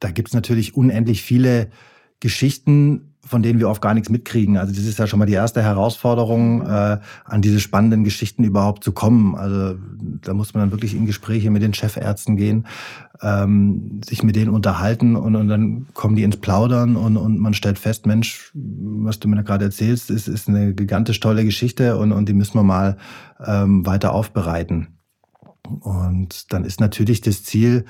da gibt es natürlich unendlich viele Geschichten, von denen wir oft gar nichts mitkriegen. Also das ist ja schon mal die erste Herausforderung, äh, an diese spannenden Geschichten überhaupt zu kommen. Also da muss man dann wirklich in Gespräche mit den Chefärzten gehen, ähm, sich mit denen unterhalten und, und dann kommen die ins Plaudern und, und man stellt fest, Mensch, was du mir da gerade erzählst, ist, ist eine gigantisch tolle Geschichte und, und die müssen wir mal ähm, weiter aufbereiten. Und dann ist natürlich das Ziel,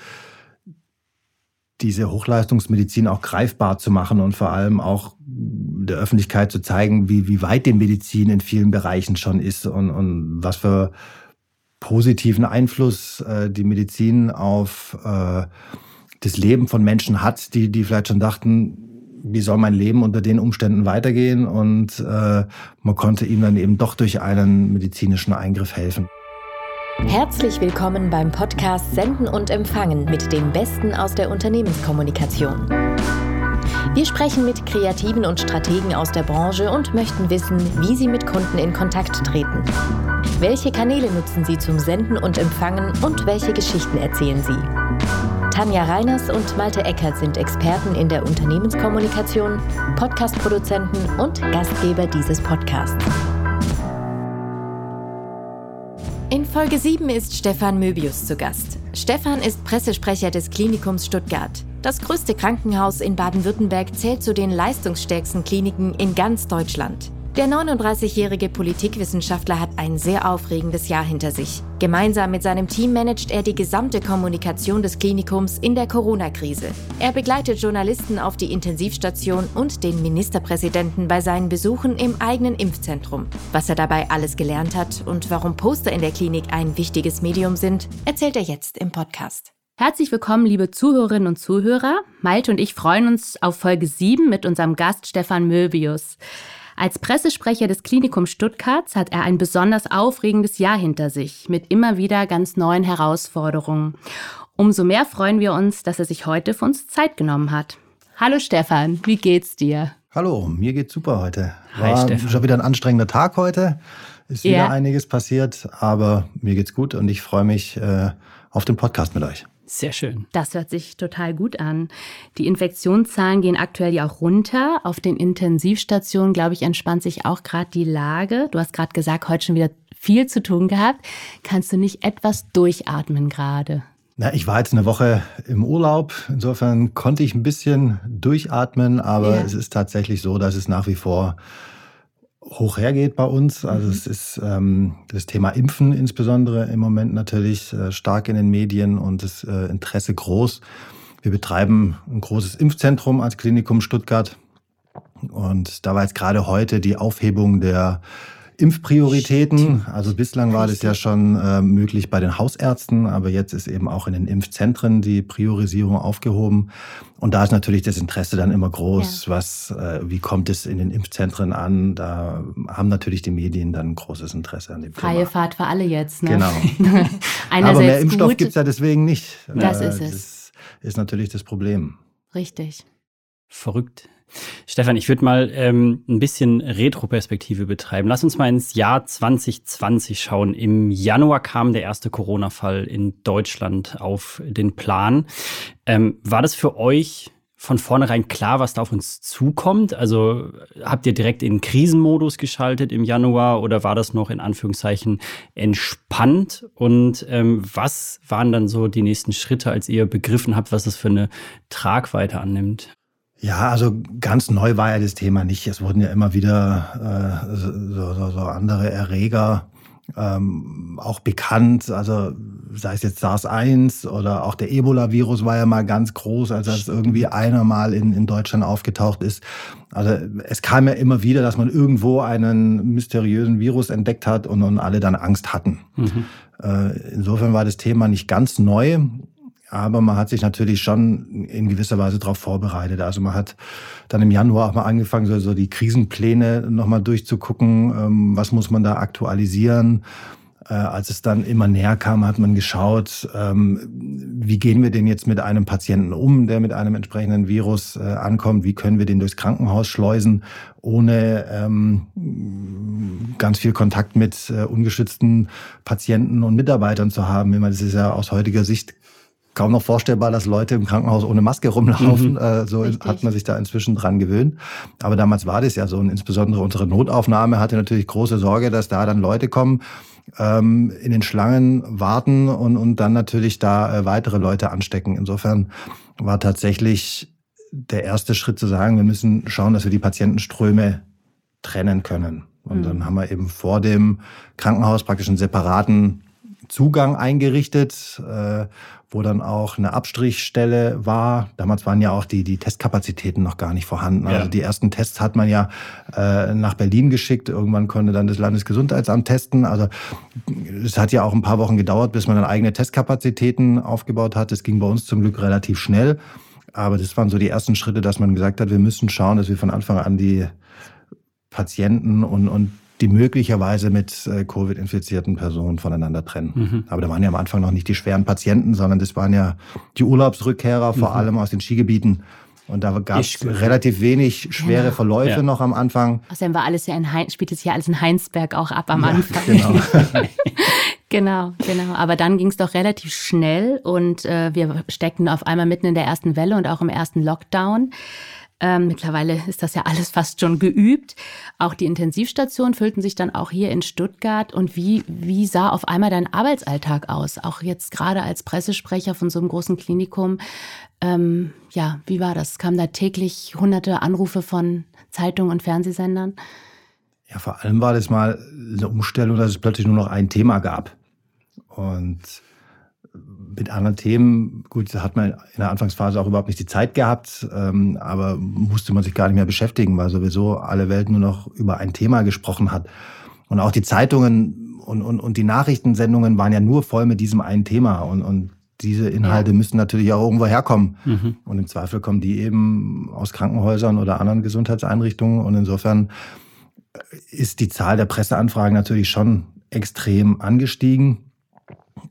diese Hochleistungsmedizin auch greifbar zu machen und vor allem auch der Öffentlichkeit zu zeigen, wie, wie weit die Medizin in vielen Bereichen schon ist und, und was für positiven Einfluss äh, die Medizin auf äh, das Leben von Menschen hat, die, die vielleicht schon dachten, wie soll mein Leben unter den Umständen weitergehen? Und äh, man konnte ihm dann eben doch durch einen medizinischen Eingriff helfen. Herzlich willkommen beim Podcast Senden und Empfangen mit dem Besten aus der Unternehmenskommunikation. Wir sprechen mit Kreativen und Strategen aus der Branche und möchten wissen, wie sie mit Kunden in Kontakt treten. Welche Kanäle nutzen sie zum Senden und Empfangen und welche Geschichten erzählen sie? Tanja Reiners und Malte Eckert sind Experten in der Unternehmenskommunikation, Podcastproduzenten und Gastgeber dieses Podcasts. In Folge 7 ist Stefan Möbius zu Gast. Stefan ist Pressesprecher des Klinikums Stuttgart. Das größte Krankenhaus in Baden-Württemberg zählt zu den leistungsstärksten Kliniken in ganz Deutschland. Der 39-jährige Politikwissenschaftler hat ein sehr aufregendes Jahr hinter sich. Gemeinsam mit seinem Team managt er die gesamte Kommunikation des Klinikums in der Corona-Krise. Er begleitet Journalisten auf die Intensivstation und den Ministerpräsidenten bei seinen Besuchen im eigenen Impfzentrum. Was er dabei alles gelernt hat und warum Poster in der Klinik ein wichtiges Medium sind, erzählt er jetzt im Podcast. Herzlich willkommen, liebe Zuhörerinnen und Zuhörer. Malte und ich freuen uns auf Folge 7 mit unserem Gast Stefan Möbius. Als Pressesprecher des Klinikums Stuttgarts hat er ein besonders aufregendes Jahr hinter sich, mit immer wieder ganz neuen Herausforderungen. Umso mehr freuen wir uns, dass er sich heute für uns Zeit genommen hat. Hallo Stefan, wie geht's dir? Hallo, mir geht's super heute. War Hi Stefan. schon wieder ein anstrengender Tag heute. Ist wieder ja. einiges passiert, aber mir geht's gut und ich freue mich äh, auf den Podcast mit euch. Sehr schön. Das hört sich total gut an. Die Infektionszahlen gehen aktuell ja auch runter. Auf den Intensivstationen, glaube ich, entspannt sich auch gerade die Lage. Du hast gerade gesagt, heute schon wieder viel zu tun gehabt. Kannst du nicht etwas durchatmen gerade? Na, ich war jetzt eine Woche im Urlaub. Insofern konnte ich ein bisschen durchatmen, aber ja. es ist tatsächlich so, dass es nach wie vor hoch hergeht bei uns. Also mhm. es ist ähm, das Thema Impfen insbesondere im Moment natürlich äh, stark in den Medien und das äh, Interesse groß. Wir betreiben ein großes Impfzentrum als Klinikum Stuttgart. Und da war jetzt gerade heute die Aufhebung der Impfprioritäten. Also bislang war das ja schon äh, möglich bei den Hausärzten, aber jetzt ist eben auch in den Impfzentren die Priorisierung aufgehoben. Und da ist natürlich das Interesse dann immer groß, ja. was, äh, wie kommt es in den Impfzentren an? Da haben natürlich die Medien dann großes Interesse an dem Freie Thema. Freie Fahrt für alle jetzt, ne? Genau. aber mehr Impfstoff gibt es ja deswegen nicht. Das äh, ist es. Das ist natürlich das Problem. Richtig. Verrückt. Stefan, ich würde mal ähm, ein bisschen Retroperspektive betreiben. Lass uns mal ins Jahr 2020 schauen. Im Januar kam der erste Corona-Fall in Deutschland auf den Plan. Ähm, war das für euch von vornherein klar, was da auf uns zukommt? Also habt ihr direkt in Krisenmodus geschaltet im Januar oder war das noch in Anführungszeichen entspannt? Und ähm, was waren dann so die nächsten Schritte, als ihr begriffen habt, was das für eine Tragweite annimmt? Ja, also ganz neu war ja das Thema nicht. Es wurden ja immer wieder äh, so, so, so andere Erreger ähm, auch bekannt. Also sei es jetzt SARS-1 oder auch der Ebola-Virus war ja mal ganz groß, als das irgendwie einer mal in, in Deutschland aufgetaucht ist. Also es kam ja immer wieder, dass man irgendwo einen mysteriösen Virus entdeckt hat und, und alle dann Angst hatten. Mhm. Äh, insofern war das Thema nicht ganz neu. Aber man hat sich natürlich schon in gewisser Weise darauf vorbereitet. Also man hat dann im Januar auch mal angefangen, so, so die Krisenpläne nochmal durchzugucken. Ähm, was muss man da aktualisieren? Äh, als es dann immer näher kam, hat man geschaut, ähm, wie gehen wir denn jetzt mit einem Patienten um, der mit einem entsprechenden Virus äh, ankommt? Wie können wir den durchs Krankenhaus schleusen, ohne ähm, ganz viel Kontakt mit äh, ungeschützten Patienten und Mitarbeitern zu haben? Ich meine, das ist ja aus heutiger Sicht kaum noch vorstellbar, dass Leute im Krankenhaus ohne Maske rumlaufen. Mhm. Äh, so Richtig. hat man sich da inzwischen dran gewöhnt. Aber damals war das ja so. Und insbesondere unsere Notaufnahme hatte natürlich große Sorge, dass da dann Leute kommen, ähm, in den Schlangen warten und, und dann natürlich da äh, weitere Leute anstecken. Insofern war tatsächlich der erste Schritt zu sagen, wir müssen schauen, dass wir die Patientenströme trennen können. Und mhm. dann haben wir eben vor dem Krankenhaus praktisch einen separaten Zugang eingerichtet, äh, wo dann auch eine Abstrichstelle war. Damals waren ja auch die, die Testkapazitäten noch gar nicht vorhanden. Also ja. Also die ersten Tests hat man ja äh, nach Berlin geschickt. Irgendwann konnte dann das Landesgesundheitsamt testen. Also es hat ja auch ein paar Wochen gedauert, bis man dann eigene Testkapazitäten aufgebaut hat. Das ging bei uns zum Glück relativ schnell. Aber das waren so die ersten Schritte, dass man gesagt hat, wir müssen schauen, dass wir von Anfang an die Patienten und, und die möglicherweise mit äh, Covid-infizierten Personen voneinander trennen. Mhm. Aber da waren ja am Anfang noch nicht die schweren Patienten, sondern das waren ja die Urlaubsrückkehrer, vor mhm. allem aus den Skigebieten. Und da gab es relativ wenig schwere ja. Verläufe ja. noch am Anfang. Außerdem war alles ja in Heinz, spielt es ja alles in Heinsberg auch ab am ja, Anfang. Genau. genau, genau. Aber dann ging es doch relativ schnell und äh, wir steckten auf einmal mitten in der ersten Welle und auch im ersten Lockdown. Ähm, mittlerweile ist das ja alles fast schon geübt. Auch die Intensivstationen füllten sich dann auch hier in Stuttgart. Und wie, wie sah auf einmal dein Arbeitsalltag aus? Auch jetzt gerade als Pressesprecher von so einem großen Klinikum. Ähm, ja, wie war das? Kamen da täglich hunderte Anrufe von Zeitungen und Fernsehsendern? Ja, vor allem war das mal eine Umstellung, dass es plötzlich nur noch ein Thema gab. Und mit anderen Themen, gut, da hat man in der Anfangsphase auch überhaupt nicht die Zeit gehabt, ähm, aber musste man sich gar nicht mehr beschäftigen, weil sowieso alle Welt nur noch über ein Thema gesprochen hat. Und auch die Zeitungen und, und, und die Nachrichtensendungen waren ja nur voll mit diesem einen Thema. Und, und diese Inhalte ja. müssen natürlich auch irgendwo herkommen. Mhm. Und im Zweifel kommen die eben aus Krankenhäusern oder anderen Gesundheitseinrichtungen. Und insofern ist die Zahl der Presseanfragen natürlich schon extrem angestiegen.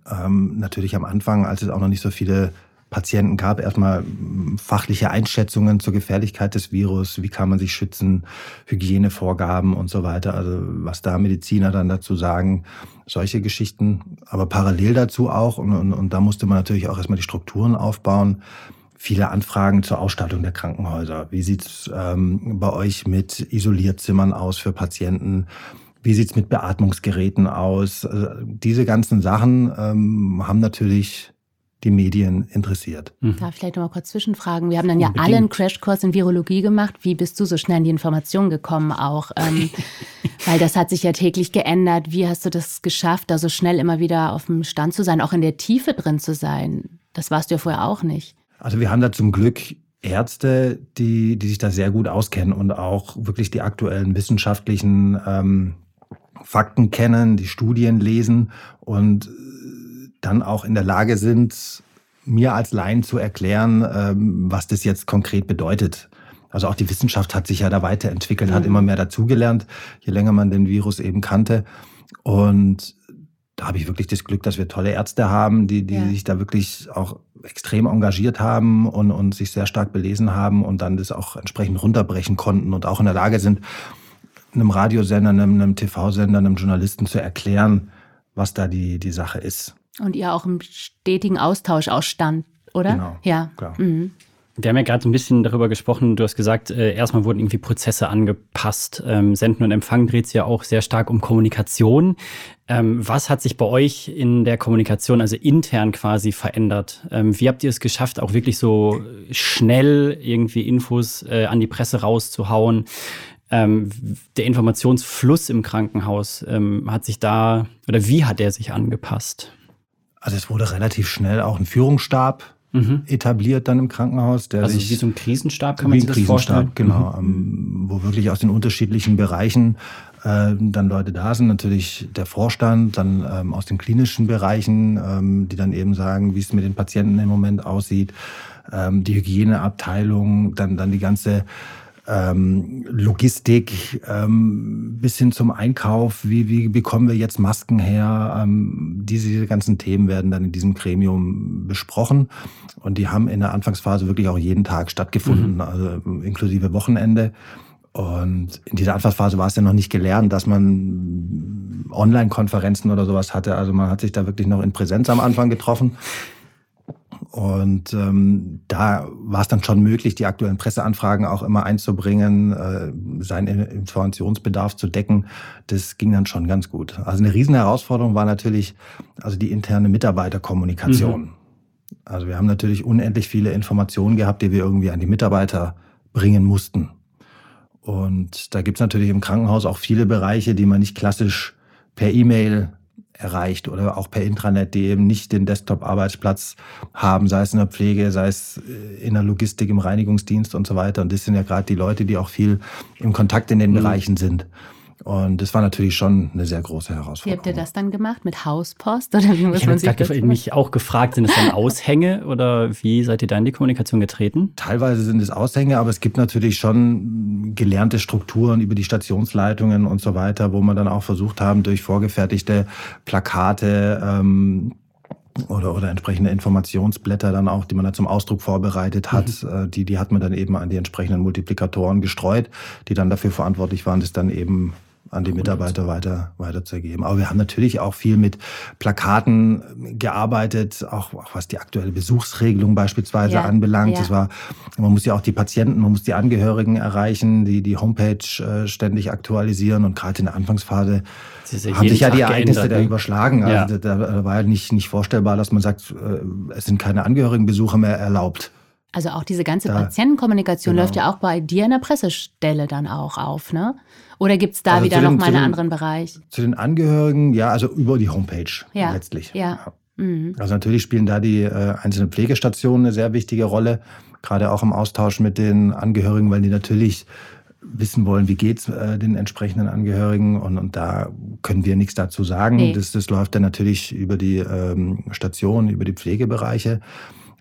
Ähm, natürlich am Anfang, als es auch noch nicht so viele Patienten gab, erstmal hm, fachliche Einschätzungen zur Gefährlichkeit des Virus, wie kann man sich schützen, Hygienevorgaben und so weiter. Also was da Mediziner dann dazu sagen, solche Geschichten. Aber parallel dazu auch, und, und, und da musste man natürlich auch erstmal die Strukturen aufbauen, viele Anfragen zur Ausstattung der Krankenhäuser. Wie sieht's ähm, bei euch mit Isolierzimmern aus für Patienten? Wie sieht's mit Beatmungsgeräten aus? Also diese ganzen Sachen ähm, haben natürlich die Medien interessiert. Mhm. Darf ich vielleicht noch mal kurz zwischenfragen? Wir haben dann ja Unbedingt. alle einen Crashkurs in Virologie gemacht. Wie bist du so schnell in die Information gekommen auch? Ähm, weil das hat sich ja täglich geändert. Wie hast du das geschafft, da so schnell immer wieder auf dem Stand zu sein, auch in der Tiefe drin zu sein? Das warst du ja vorher auch nicht. Also wir haben da zum Glück Ärzte, die, die sich da sehr gut auskennen und auch wirklich die aktuellen wissenschaftlichen ähm, Fakten kennen, die Studien lesen und dann auch in der Lage sind, mir als Laien zu erklären, ähm, was das jetzt konkret bedeutet. Also auch die Wissenschaft hat sich ja da weiterentwickelt, mhm. hat immer mehr dazugelernt, je länger man den Virus eben kannte. Und da habe ich wirklich das Glück, dass wir tolle Ärzte haben, die, die ja. sich da wirklich auch extrem engagiert haben und, und sich sehr stark belesen haben und dann das auch entsprechend runterbrechen konnten und auch in der Lage sind, einem Radiosender, einem, einem TV-Sender, einem Journalisten zu erklären, was da die, die Sache ist. Und ihr auch im stetigen Austausch ausstand, oder? Genau. Ja. Klar. Mhm. Wir haben ja gerade so ein bisschen darüber gesprochen. Du hast gesagt, äh, erstmal wurden irgendwie Prozesse angepasst. Ähm, Senden und Empfang dreht sich ja auch sehr stark um Kommunikation. Ähm, was hat sich bei euch in der Kommunikation, also intern quasi, verändert? Ähm, wie habt ihr es geschafft, auch wirklich so schnell irgendwie Infos äh, an die Presse rauszuhauen? Ähm, der Informationsfluss im Krankenhaus ähm, hat sich da oder wie hat der sich angepasst? Also es wurde relativ schnell auch ein Führungsstab mhm. etabliert dann im Krankenhaus. Der also sich, wie so ein Krisenstab kann man sich das vorstellen? Genau, mhm. Ähm, wo wirklich aus den unterschiedlichen Bereichen äh, dann Leute da sind. Natürlich der Vorstand, dann ähm, aus den klinischen Bereichen, ähm, die dann eben sagen, wie es mit den Patienten im Moment aussieht. Ähm, die Hygieneabteilung, dann, dann die ganze ähm, Logistik ähm, bis hin zum Einkauf, wie, wie bekommen wir jetzt Masken her? Ähm, diese ganzen Themen werden dann in diesem Gremium besprochen und die haben in der Anfangsphase wirklich auch jeden Tag stattgefunden, mhm. also inklusive Wochenende. Und in dieser Anfangsphase war es ja noch nicht gelernt, dass man Online-Konferenzen oder sowas hatte. Also man hat sich da wirklich noch in Präsenz am Anfang getroffen. Und ähm, da war es dann schon möglich, die aktuellen Presseanfragen auch immer einzubringen, äh, seinen Informationsbedarf zu decken. Das ging dann schon ganz gut. Also eine riesen Herausforderung war natürlich also die interne Mitarbeiterkommunikation. Mhm. Also wir haben natürlich unendlich viele Informationen gehabt, die wir irgendwie an die Mitarbeiter bringen mussten. Und da gibt's natürlich im Krankenhaus auch viele Bereiche, die man nicht klassisch per E-Mail erreicht oder auch per Intranet, die eben nicht den Desktop-Arbeitsplatz haben, sei es in der Pflege, sei es äh, in der Logistik, im Reinigungsdienst und so weiter. Und das sind ja gerade die Leute, die auch viel im Kontakt in den mhm. Bereichen sind. Und das war natürlich schon eine sehr große Herausforderung. Wie habt ihr das dann gemacht? Mit Hauspost? Oder wie muss ich man sich mich auch gefragt, sind es dann Aushänge oder wie seid ihr da in die Kommunikation getreten? Teilweise sind es Aushänge, aber es gibt natürlich schon gelernte Strukturen über die Stationsleitungen und so weiter, wo man dann auch versucht haben, durch vorgefertigte Plakate ähm, oder, oder entsprechende Informationsblätter dann auch, die man dann zum Ausdruck vorbereitet hat, mhm. Äh, die, die hat man dann eben an die entsprechenden Multiplikatoren gestreut, die dann dafür verantwortlich waren, das dann eben an die Mitarbeiter weiter, weiterzugeben. Aber wir haben natürlich auch viel mit Plakaten gearbeitet, auch, auch was die aktuelle Besuchsregelung beispielsweise ja, anbelangt. Ja. Das war, man muss ja auch die Patienten, man muss die Angehörigen erreichen, die die Homepage äh, ständig aktualisieren und gerade in der Anfangsphase ja haben sich ja die Ereignisse geändert, da ne? überschlagen. Also da, da war ja nicht, nicht vorstellbar, dass man sagt, äh, es sind keine Angehörigenbesuche mehr erlaubt. Also auch diese ganze da, Patientenkommunikation genau. läuft ja auch bei dir in der Pressestelle dann auch auf, ne? Oder gibt es da also wieder nochmal einen anderen Bereich? Zu den Angehörigen, ja, also über die Homepage ja. letztlich. Ja. ja. Mhm. Also natürlich spielen da die äh, einzelnen Pflegestationen eine sehr wichtige Rolle, gerade auch im Austausch mit den Angehörigen, weil die natürlich wissen wollen, wie geht's äh, den entsprechenden Angehörigen und, und da können wir nichts dazu sagen. Nee. Das, das läuft dann natürlich über die ähm, Station, über die Pflegebereiche.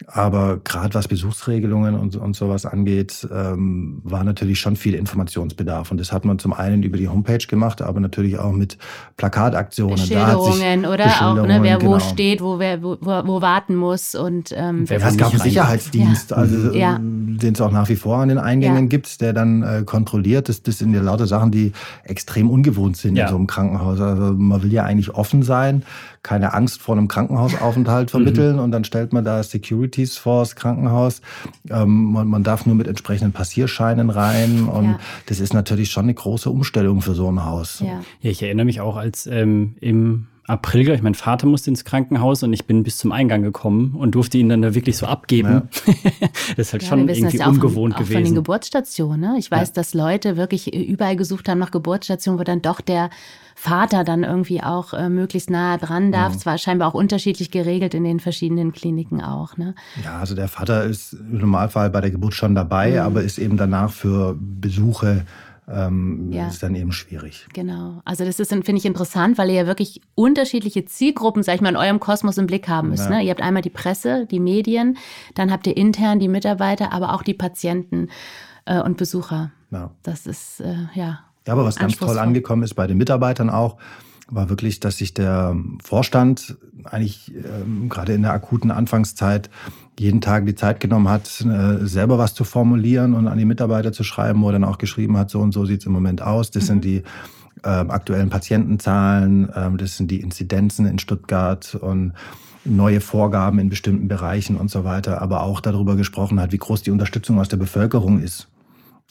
Aber gerade was Besuchsregelungen und, und sowas angeht, ähm, war natürlich schon viel Informationsbedarf. Und das hat man zum einen über die Homepage gemacht, aber natürlich auch mit Plakataktionen. Beschilderungen oder auch, ne, wer genau. wo steht, wo wer wo, wo warten muss. Und, ähm, ja, es gab einen Sicherheitsdienst, ja. also, ja. den es auch nach wie vor an den Eingängen ja. gibt, der dann äh, kontrolliert. Das, das sind ja lauter Sachen, die extrem ungewohnt sind in so einem Krankenhaus. Also man will ja eigentlich offen sein, keine Angst vor einem Krankenhausaufenthalt vermitteln mhm. und dann stellt man da Securities vor das Krankenhaus. Ähm, man, man, darf nur mit entsprechenden Passierscheinen rein und ja. das ist natürlich schon eine große Umstellung für so ein Haus. Ja, ja ich erinnere mich auch, als ähm, im April, ich mein Vater musste ins Krankenhaus und ich bin bis zum Eingang gekommen und durfte ihn dann da wirklich so abgeben. Ja. das ist halt ja, schon irgendwie ja ungewohnt von, gewesen. Auch von den Geburtsstationen. Ne? Ich weiß, ja. dass Leute wirklich überall gesucht haben nach Geburtsstationen, wo dann doch der Vater dann irgendwie auch äh, möglichst nahe dran darf. Es war scheinbar auch unterschiedlich geregelt in den verschiedenen Kliniken auch. Ne? Ja, also der Vater ist im Normalfall bei der Geburt schon dabei, mhm. aber ist eben danach für Besuche ähm, ja. ist dann eben schwierig. Genau. Also das ist, finde ich, interessant, weil ihr ja wirklich unterschiedliche Zielgruppen, sag ich mal, in eurem Kosmos im Blick haben müsst. Ja. Ne? Ihr habt einmal die Presse, die Medien, dann habt ihr intern die Mitarbeiter, aber auch die Patienten äh, und Besucher. Ja. Das ist, äh, ja. Ja, aber was ganz toll angekommen ist bei den Mitarbeitern auch, war wirklich, dass sich der Vorstand eigentlich ähm, gerade in der akuten Anfangszeit jeden Tag die Zeit genommen hat, äh, selber was zu formulieren und an die Mitarbeiter zu schreiben, wo er dann auch geschrieben hat, so und so sieht's im Moment aus. Das mhm. sind die äh, aktuellen Patientenzahlen, äh, das sind die Inzidenzen in Stuttgart und neue Vorgaben in bestimmten Bereichen und so weiter, aber auch darüber gesprochen hat, wie groß die Unterstützung aus der Bevölkerung ist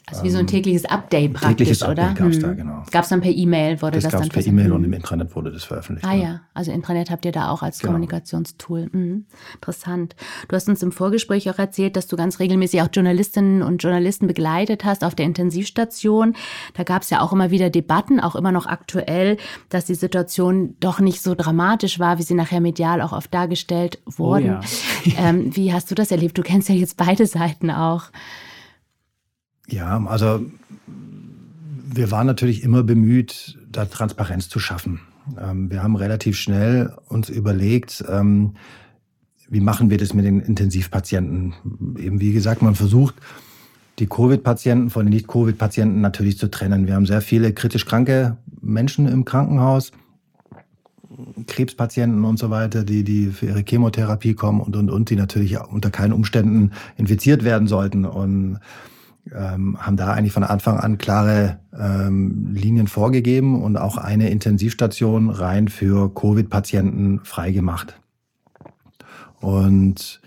also wie so ein ähm, tägliches Update praktisch, tägliches oder? Update gab es hm. da, genau. Gab es dann per E-Mail, wurde das, das dann per E-Mail und im Intranet wurde das veröffentlicht. Ah ja, also Intranet habt ihr da auch als genau. Kommunikationstool. Mhm. Interessant. Du hast uns im Vorgespräch auch erzählt, dass du ganz regelmäßig auch Journalistinnen und Journalisten begleitet hast auf der Intensivstation. Da gab es ja auch immer wieder Debatten, auch immer noch aktuell, dass die Situation doch nicht so dramatisch war, wie sie nachher medial auch oft dargestellt wurde. Oh ja. ähm, wie hast du das erlebt? Du kennst ja jetzt beide Seiten auch. Ja, also wir waren natürlich immer bemüht, da Transparenz zu schaffen. Ähm, wir haben relativ schnell uns überlegt, ähm, wie machen wir das mit den Intensivpatienten? Eben wie gesagt, man versucht, die Covid-Patienten von den Nicht-Covid-Patienten natürlich zu trennen. Wir haben sehr viele kritisch kranke Menschen im Krankenhaus, Krebspatienten und so weiter, die, die für ihre Chemotherapie kommen und, und, und, die natürlich unter keinen Umständen infiziert werden sollten. Und ähm, haben da eigentlich von Anfang an klare ähm, Linien vorgegeben und auch eine Intensivstation rein für Covid-Patienten freigemacht. Und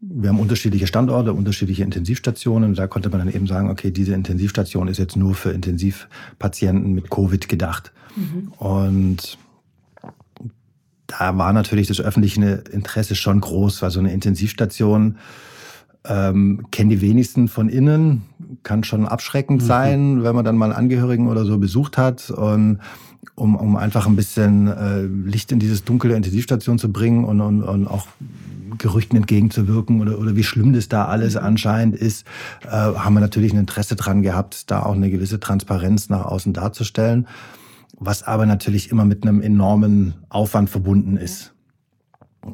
wir haben unterschiedliche Standorte, unterschiedliche Intensivstationen. Da konnte man dann eben sagen, okay, diese Intensivstation ist jetzt nur für Intensivpatienten mit Covid gedacht. Mhm. Und da war natürlich das öffentliche Interesse schon groß, weil so eine Intensivstation ähm, kennen die wenigsten von innen, kann schon abschreckend mhm. sein, wenn man dann mal Angehörigen oder so besucht hat. Und um, um einfach ein bisschen äh, Licht in dieses dunkle Intensivstation zu bringen und, und, und auch Gerüchten entgegenzuwirken oder, oder wie schlimm das da alles mhm. anscheinend ist, äh, haben wir natürlich ein Interesse dran gehabt, da auch eine gewisse Transparenz nach außen darzustellen, was aber natürlich immer mit einem enormen Aufwand verbunden ist.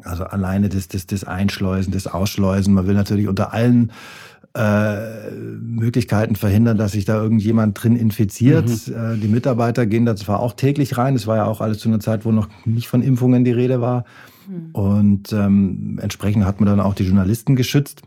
Also alleine das, das, das Einschleusen, das Ausschleusen. Man will natürlich unter allen äh, Möglichkeiten verhindern, dass sich da irgendjemand drin infiziert. Mhm. Äh, die Mitarbeiter gehen da zwar auch täglich rein, es war ja auch alles zu einer Zeit, wo noch nicht von Impfungen die Rede war. Mhm. Und ähm, entsprechend hat man dann auch die Journalisten geschützt.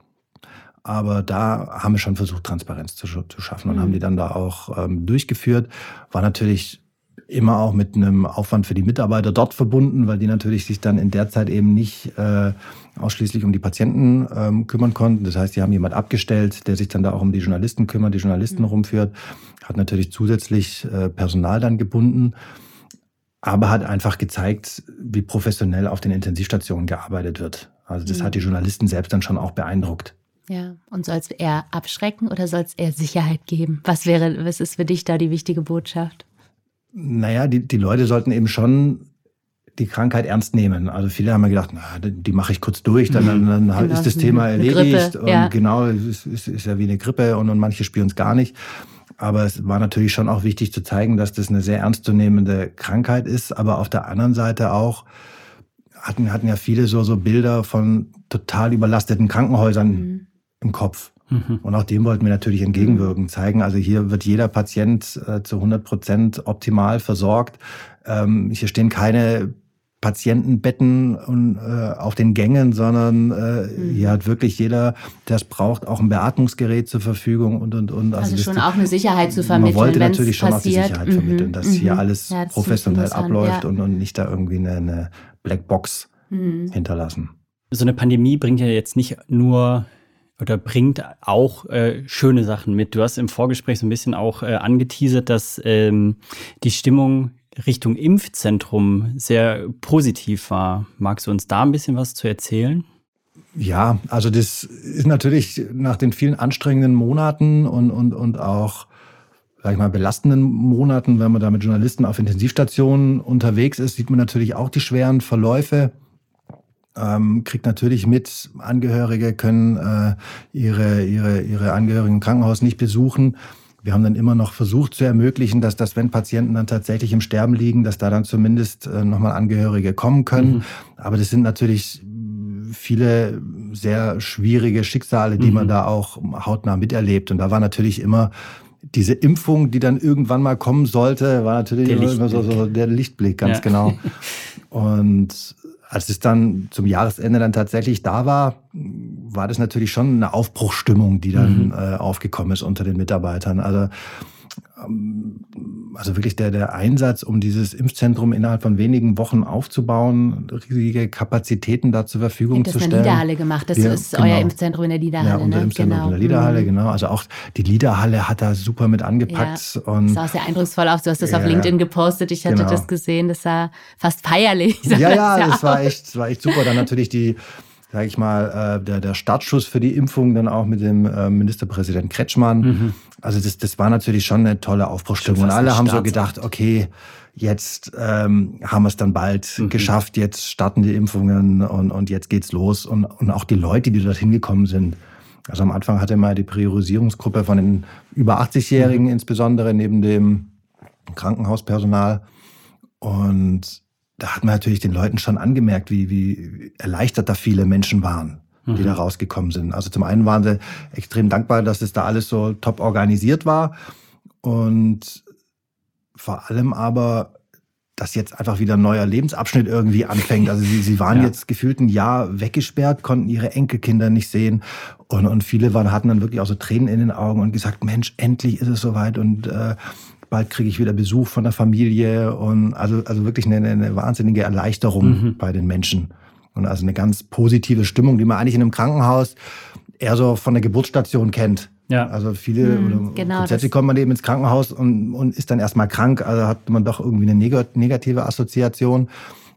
Aber da haben wir schon versucht, Transparenz zu, zu schaffen und mhm. haben die dann da auch ähm, durchgeführt. War natürlich immer auch mit einem Aufwand für die Mitarbeiter dort verbunden, weil die natürlich sich dann in der Zeit eben nicht äh, ausschließlich um die Patienten ähm, kümmern konnten. Das heißt, die haben jemand abgestellt, der sich dann da auch um die Journalisten kümmert, die Journalisten mhm. rumführt, hat natürlich zusätzlich äh, Personal dann gebunden, aber hat einfach gezeigt, wie professionell auf den Intensivstationen gearbeitet wird. Also das mhm. hat die Journalisten selbst dann schon auch beeindruckt. Ja, und soll es eher abschrecken oder soll es eher Sicherheit geben? Was wäre, was ist für dich da die wichtige Botschaft? Naja, die, die Leute sollten eben schon die Krankheit ernst nehmen. Also viele haben mir gedacht, na, die mache ich kurz durch, dann, dann, dann genau, ist das Thema erledigt. Grippe, ja. Und genau, es ist, ist, ja wie eine Grippe und, und manche spüren es gar nicht. Aber es war natürlich schon auch wichtig zu zeigen, dass das eine sehr ernstzunehmende Krankheit ist. Aber auf der anderen Seite auch hatten, hatten ja viele so, so Bilder von total überlasteten Krankenhäusern mhm. im Kopf. Mhm. Und auch dem wollten wir natürlich entgegenwirken, zeigen, also hier wird jeder Patient äh, zu 100 Prozent optimal versorgt. Ähm, hier stehen keine Patientenbetten und, äh, auf den Gängen, sondern äh, mhm. hier hat wirklich jeder, der es braucht, auch ein Beatmungsgerät zur Verfügung und und und. Also, also schon auch eine Sicherheit zu vermitteln. Man wollte natürlich schon passiert. auch die Sicherheit mhm. vermitteln, dass mhm. hier alles ja, professionell abläuft ja. und, und nicht da irgendwie eine, eine Blackbox mhm. hinterlassen. So eine Pandemie bringt ja jetzt nicht nur oder bringt auch äh, schöne Sachen mit. Du hast im Vorgespräch so ein bisschen auch äh, angeteasert, dass ähm, die Stimmung Richtung Impfzentrum sehr positiv war. Magst du uns da ein bisschen was zu erzählen? Ja, also das ist natürlich nach den vielen anstrengenden Monaten und, und, und auch, sag ich mal, belastenden Monaten, wenn man da mit Journalisten auf Intensivstationen unterwegs ist, sieht man natürlich auch die schweren Verläufe ähm, kriegt natürlich mit, Angehörige können äh, ihre, ihre, ihre Angehörigen im Krankenhaus nicht besuchen. Wir haben dann immer noch versucht zu ermöglichen, dass das, wenn Patienten dann tatsächlich im Sterben liegen, dass da dann zumindest äh, nochmal Angehörige kommen können. Mhm. Aber das sind natürlich viele sehr schwierige Schicksale, die mhm. man da auch hautnah miterlebt. Und da war natürlich immer diese Impfung, die dann irgendwann mal kommen sollte, war natürlich immer so, so der Lichtblick, ganz ja. genau. Und als es dann zum Jahresende dann tatsächlich da war, war das natürlich schon eine Aufbruchstimmung, die dann mhm. äh, aufgekommen ist unter den Mitarbeitern. Also also wirklich der, der Einsatz, um dieses Impfzentrum innerhalb von wenigen Wochen aufzubauen, riesige Kapazitäten da zur Verfügung zu stellen. Das ist eine Niederhalle gemacht. Das Wir, ist genau. euer Impfzentrum in der Liederhalle. Ja, unser ne? Impfzentrum genau. in der Liederhalle, mhm. genau. Also auch die Liederhalle hat da super mit angepackt. Ja, und das sah sehr eindrucksvoll aus. Du hast das ja, auf LinkedIn gepostet. Ich hatte genau. das gesehen. Das sah fast feierlich. Ja, ja, das, das war echt, das war echt super. Dann natürlich die sage ich mal, äh, der, der Startschuss für die Impfung dann auch mit dem äh, Ministerpräsident Kretschmann. Mhm. Also das, das war natürlich schon eine tolle Aufbruchstimmung. Und alle haben so gedacht, okay, jetzt ähm, haben wir es dann bald mhm. geschafft, jetzt starten die Impfungen und, und jetzt geht's los. Und, und auch die Leute, die dorthin gekommen sind. Also am Anfang hatte man die Priorisierungsgruppe von den über 80-Jährigen mhm. insbesondere neben dem Krankenhauspersonal. Und da hat man natürlich den Leuten schon angemerkt, wie, wie erleichtert da viele Menschen waren, die mhm. da rausgekommen sind. Also zum einen waren sie extrem dankbar, dass es da alles so top organisiert war und vor allem aber, dass jetzt einfach wieder ein neuer Lebensabschnitt irgendwie anfängt. Also sie, sie waren ja. jetzt gefühlt ein Jahr weggesperrt, konnten ihre Enkelkinder nicht sehen und, und viele waren, hatten dann wirklich auch so Tränen in den Augen und gesagt, Mensch, endlich ist es soweit und äh, bald kriege ich wieder Besuch von der Familie und also, also wirklich eine, eine wahnsinnige Erleichterung mhm. bei den Menschen. Und also eine ganz positive Stimmung, die man eigentlich in einem Krankenhaus eher so von der Geburtsstation kennt. Ja. Also viele, hm, genau, grundsätzlich kommt man eben ins Krankenhaus und, und ist dann erstmal krank, also hat man doch irgendwie eine negative Assoziation.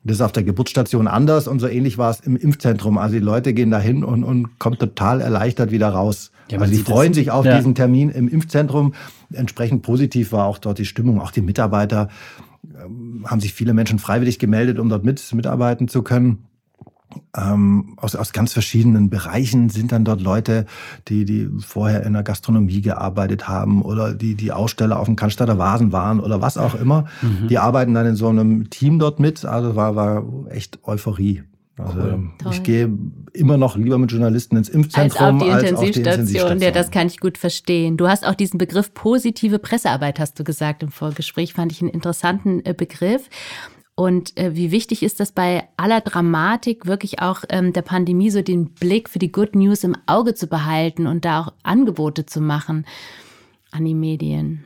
Das ist auf der Geburtsstation anders und so ähnlich war es im Impfzentrum. Also die Leute gehen da hin und, und kommen total erleichtert wieder raus. Ja, also sie freuen sich auf ja. diesen Termin im Impfzentrum. Entsprechend positiv war auch dort die Stimmung. Auch die Mitarbeiter ähm, haben sich viele Menschen freiwillig gemeldet, um dort mit, mitarbeiten zu können ähm, aus, aus ganz verschiedenen Bereichen sind dann dort Leute, die, die vorher in der Gastronomie gearbeitet haben oder die, die Aussteller auf dem Cannstatter Vasen waren oder was auch immer. Mhm. Die arbeiten dann in so einem Team dort mit. Also war, war echt Euphorie. Also cool. ich gehe immer noch lieber mit Journalisten ins Impfzentrum als auf die, als Intensivstation. Auf die Intensivstation. Ja, das kann ich gut verstehen. Du hast auch diesen Begriff positive Pressearbeit, hast du gesagt im Vorgespräch, fand ich einen interessanten äh, Begriff. Und äh, wie wichtig ist das bei aller Dramatik wirklich auch ähm, der Pandemie so den Blick für die Good News im Auge zu behalten und da auch Angebote zu machen an die Medien?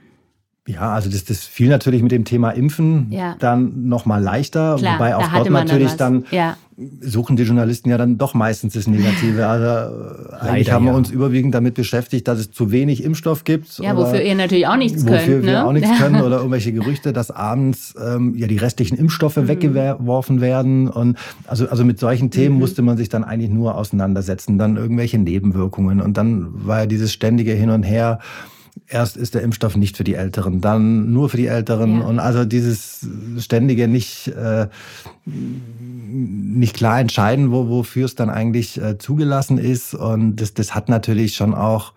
Ja, also das, das fiel natürlich mit dem Thema Impfen ja. dann noch mal leichter, Klar, wobei auch dort natürlich dann ja. suchen die Journalisten ja dann doch meistens das Negative. Also äh, eigentlich haben wir ja. uns überwiegend damit beschäftigt, dass es zu wenig Impfstoff gibt. Ja, wofür ihr natürlich auch nichts wofür könnt. Wofür wir ne? auch nichts können oder irgendwelche Gerüchte, dass abends ähm, ja die restlichen Impfstoffe mhm. weggeworfen werden. Und also, also mit solchen Themen mhm. musste man sich dann eigentlich nur auseinandersetzen. Dann irgendwelche Nebenwirkungen. Und dann war ja dieses ständige Hin und Her erst ist der Impfstoff nicht für die Älteren, dann nur für die Älteren. Ja. Und also dieses ständige nicht, äh, nicht klar entscheiden, wo, wofür es dann eigentlich äh, zugelassen ist. Und das, das hat natürlich schon auch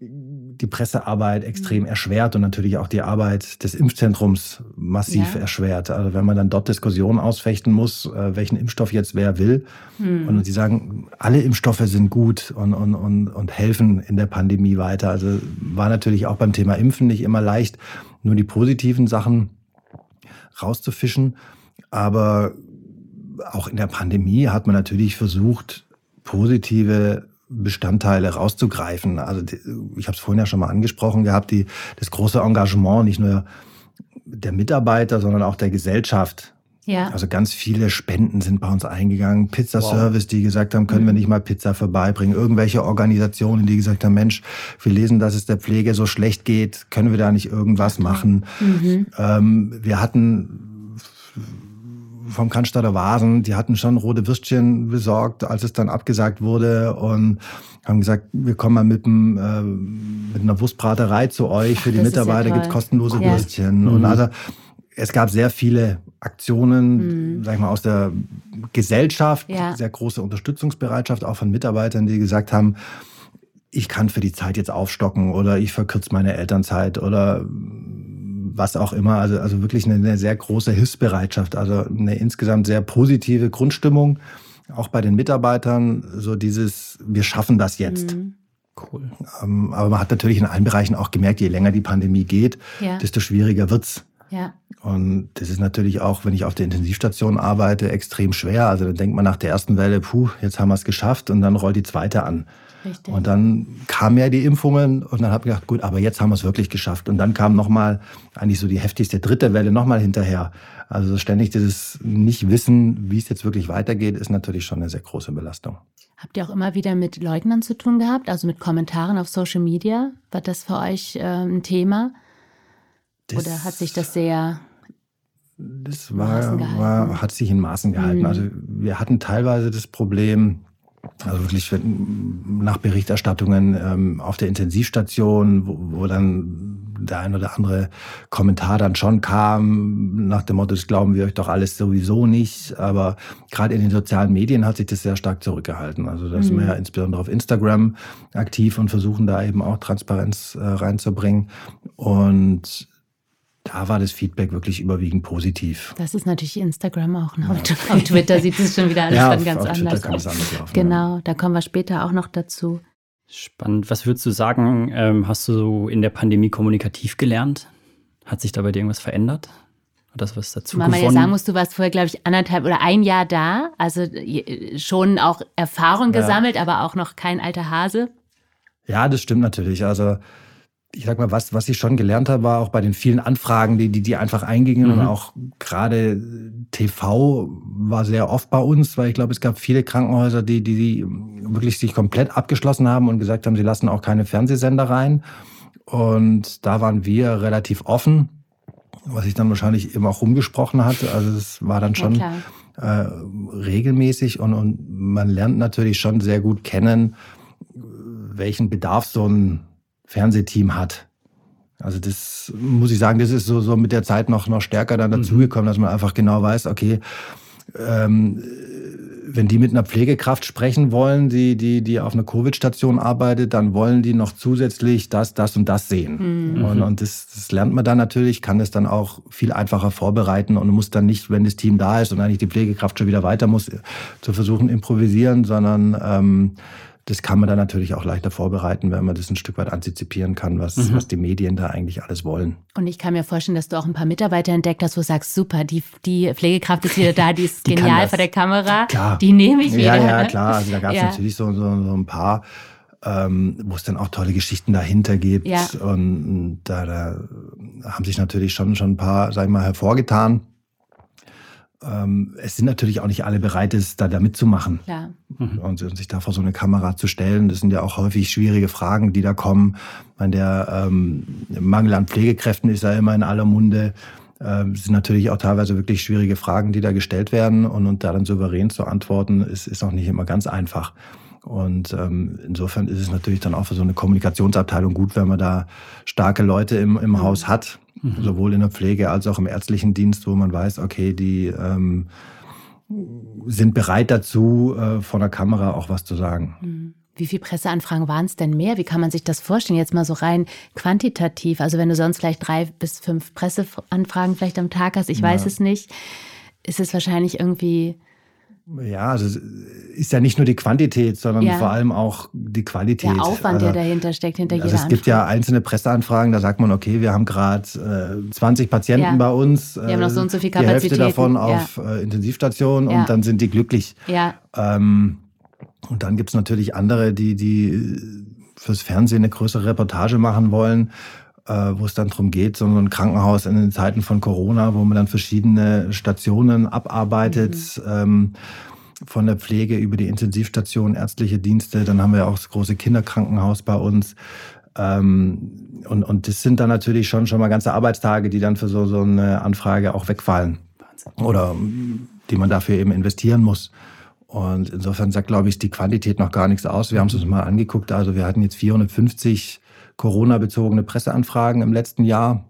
die Pressearbeit extrem mhm. erschwert und natürlich auch die Arbeit des Impfzentrums massiv ja. erschwert. Also wenn man dann dort Diskussionen ausfechten muss, äh, welchen Impfstoff jetzt wer will. Mhm. Und sie sagen, alle Impfstoffe sind gut und, und, und, und helfen in der Pandemie weiter. Also war natürlich auch beim Thema Impfen nicht immer leicht, nur die positiven Sachen rauszufischen. Aber auch in der Pandemie hat man natürlich versucht, positive Bestandteile rauszugreifen. Also ich habe es vorhin ja schon mal angesprochen gehabt, die, das große Engagement nicht nur der Mitarbeiter, sondern auch der Gesellschaft. Ja. Also ganz viele Spenden sind bei uns eingegangen. Pizzaservice, wow. die gesagt haben, können wir mhm. nicht mal Pizza vorbeibringen. Irgendwelche Organisationen, die gesagt haben, Mensch, wir lesen, dass es der Pflege so schlecht geht, können wir da nicht irgendwas machen? Mhm. Ähm, wir hatten vom Cannstatter Vasen, die hatten schon rote Würstchen besorgt, als es dann abgesagt wurde und haben gesagt, wir kommen mal mit, dem, äh, mit einer Wurstbraterei zu euch. Für die Mitarbeiter ja gibt es kostenlose ja. Würstchen. Mhm. Und also es gab sehr viele Aktionen, mhm. sag ich mal, aus der Gesellschaft, ja. sehr große Unterstützungsbereitschaft auch von Mitarbeitern, die gesagt haben, ich kann für die Zeit jetzt aufstocken oder ich verkürze meine Elternzeit oder was auch immer. Also, also wirklich eine, eine sehr große Hilfsbereitschaft, also eine insgesamt sehr positive Grundstimmung, auch bei den Mitarbeitern. So dieses, wir schaffen das jetzt. Mhm. Cool. Ähm, aber man hat natürlich in allen Bereichen auch gemerkt, je länger die Pandemie geht, ja. desto schwieriger wird's. Ja. Und das ist natürlich auch, wenn ich auf der Intensivstation arbeite, extrem schwer. Also dann denkt man nach der ersten Welle, puh, jetzt haben wir es geschafft und dann rollt die zweite an. Richtig. Und dann kamen ja die Impfungen und dann habe ich gedacht, gut, aber jetzt haben wir es wirklich geschafft. Und dann kam nochmal eigentlich so die heftigste dritte Welle nochmal hinterher. Also ständig dieses Nicht-Wissen, wie es jetzt wirklich weitergeht, ist natürlich schon eine sehr große Belastung. Habt ihr auch immer wieder mit Leugnern zu tun gehabt, also mit Kommentaren auf Social Media? War das für euch äh, ein Thema? Das, Oder hat sich das sehr das war, war, hat sich in Maßen gehalten. Mhm. Also wir hatten teilweise das Problem, also wirklich nach Berichterstattungen ähm, auf der Intensivstation, wo, wo dann der ein oder andere Kommentar dann schon kam, nach dem Motto, das glauben wir euch doch alles sowieso nicht. Aber gerade in den sozialen Medien hat sich das sehr stark zurückgehalten. Also da mhm. sind wir ja insbesondere auf Instagram aktiv und versuchen da eben auch Transparenz äh, reinzubringen. Und da war das Feedback wirklich überwiegend positiv. Das ist natürlich Instagram auch. Ne? Ja. Auf Twitter sieht es schon wieder alles ja, dann ganz auf anders aus. anders laufen, genau, ja. da kommen wir später auch noch dazu. Spannend. Was würdest du sagen, ähm, hast du in der Pandemie kommunikativ gelernt? Hat sich da bei dir irgendwas verändert? Oder das was dazu Mama ja sagen musst, du warst vorher, glaube ich, anderthalb oder ein Jahr da. Also schon auch Erfahrung gesammelt, aber auch noch kein alter Hase. Ja, das stimmt natürlich. Also ich sag mal, was, was ich schon gelernt habe, war auch bei den vielen Anfragen, die, die, die einfach eingingen mhm. und auch gerade TV war sehr oft bei uns, weil ich glaube, es gab viele Krankenhäuser, die, die, die wirklich sich komplett abgeschlossen haben und gesagt haben, sie lassen auch keine Fernsehsender rein. Und da waren wir relativ offen, was sich dann wahrscheinlich eben auch rumgesprochen hat. Also es war dann schon ja, äh, regelmäßig und, und man lernt natürlich schon sehr gut kennen, welchen Bedarf so ein Fernsehteam hat. Also das muss ich sagen, das ist so, so mit der Zeit noch, noch stärker dann mhm. dazugekommen, dass man einfach genau weiß, okay, ähm, wenn die mit einer Pflegekraft sprechen wollen, die, die, die auf einer Covid-Station arbeitet, dann wollen die noch zusätzlich das, das und das sehen. Mhm. Und, und das, das lernt man dann natürlich, kann das dann auch viel einfacher vorbereiten und muss dann nicht, wenn das Team da ist und eigentlich die Pflegekraft schon wieder weiter muss, zu versuchen improvisieren, sondern ähm, das kann man dann natürlich auch leichter vorbereiten, wenn man das ein Stück weit antizipieren kann, was, mhm. was die Medien da eigentlich alles wollen. Und ich kann mir vorstellen, dass du auch ein paar Mitarbeiter entdeckt hast, wo du sagst, super, die, die Pflegekraft ist wieder da, die ist die genial vor der Kamera, klar. die nehme ich wieder. Ja, ja, klar. Also da gab es ja. natürlich so, so, so ein paar, ähm, wo es dann auch tolle Geschichten dahinter gibt. Ja. Und da, da haben sich natürlich schon, schon ein paar, sag ich mal, hervorgetan. Ähm, es sind natürlich auch nicht alle bereit, es da, da mitzumachen. Klar. Mhm. Und, und, sich da vor so eine Kamera zu stellen. Das sind ja auch häufig schwierige Fragen, die da kommen. meine, der ähm, Mangel an Pflegekräften ist ja immer in aller Munde. Ähm, sind natürlich auch teilweise wirklich schwierige Fragen, die da gestellt werden. Und, und da dann souverän zu antworten, ist, ist auch nicht immer ganz einfach. Und ähm, insofern ist es natürlich dann auch für so eine Kommunikationsabteilung gut, wenn man da starke Leute im, im mhm. Haus hat, mhm. sowohl in der Pflege als auch im ärztlichen Dienst, wo man weiß, okay, die ähm, sind bereit dazu, äh, vor der Kamera auch was zu sagen. Mhm. Wie viele Presseanfragen waren es denn mehr? Wie kann man sich das vorstellen? Jetzt mal so rein quantitativ. Also wenn du sonst vielleicht drei bis fünf Presseanfragen vielleicht am Tag hast, ich ja. weiß es nicht, ist es wahrscheinlich irgendwie ja, also es ist ja nicht nur die Quantität, sondern ja. vor allem auch die Qualität. Der Aufwand, also, der dahinter steckt, hinter also jeder Es gibt ja einzelne Presseanfragen, da sagt man, okay, wir haben gerade äh, 20 Patienten ja. bei uns. Wir haben noch so und so viel Kapazität. Die Hälfte davon auf äh, Intensivstation und dann sind die glücklich. Ja. Ähm, und dann gibt es natürlich andere, die, die fürs Fernsehen eine größere Reportage machen wollen äh, wo es dann darum geht, so ein Krankenhaus in den Zeiten von Corona, wo man dann verschiedene Stationen abarbeitet. Mhm. Ähm, von der Pflege über die Intensivstation, ärztliche Dienste. Dann haben wir auch das große Kinderkrankenhaus bei uns. Ähm, und, und das sind dann natürlich schon, schon mal ganze Arbeitstage, die dann für so, so eine Anfrage auch wegfallen. Oder die man dafür eben investieren muss. Und insofern sagt, glaube ich, die Quantität noch gar nichts aus. Wir haben es uns mal angeguckt. Also wir hatten jetzt 450 Corona-bezogene Presseanfragen im letzten Jahr.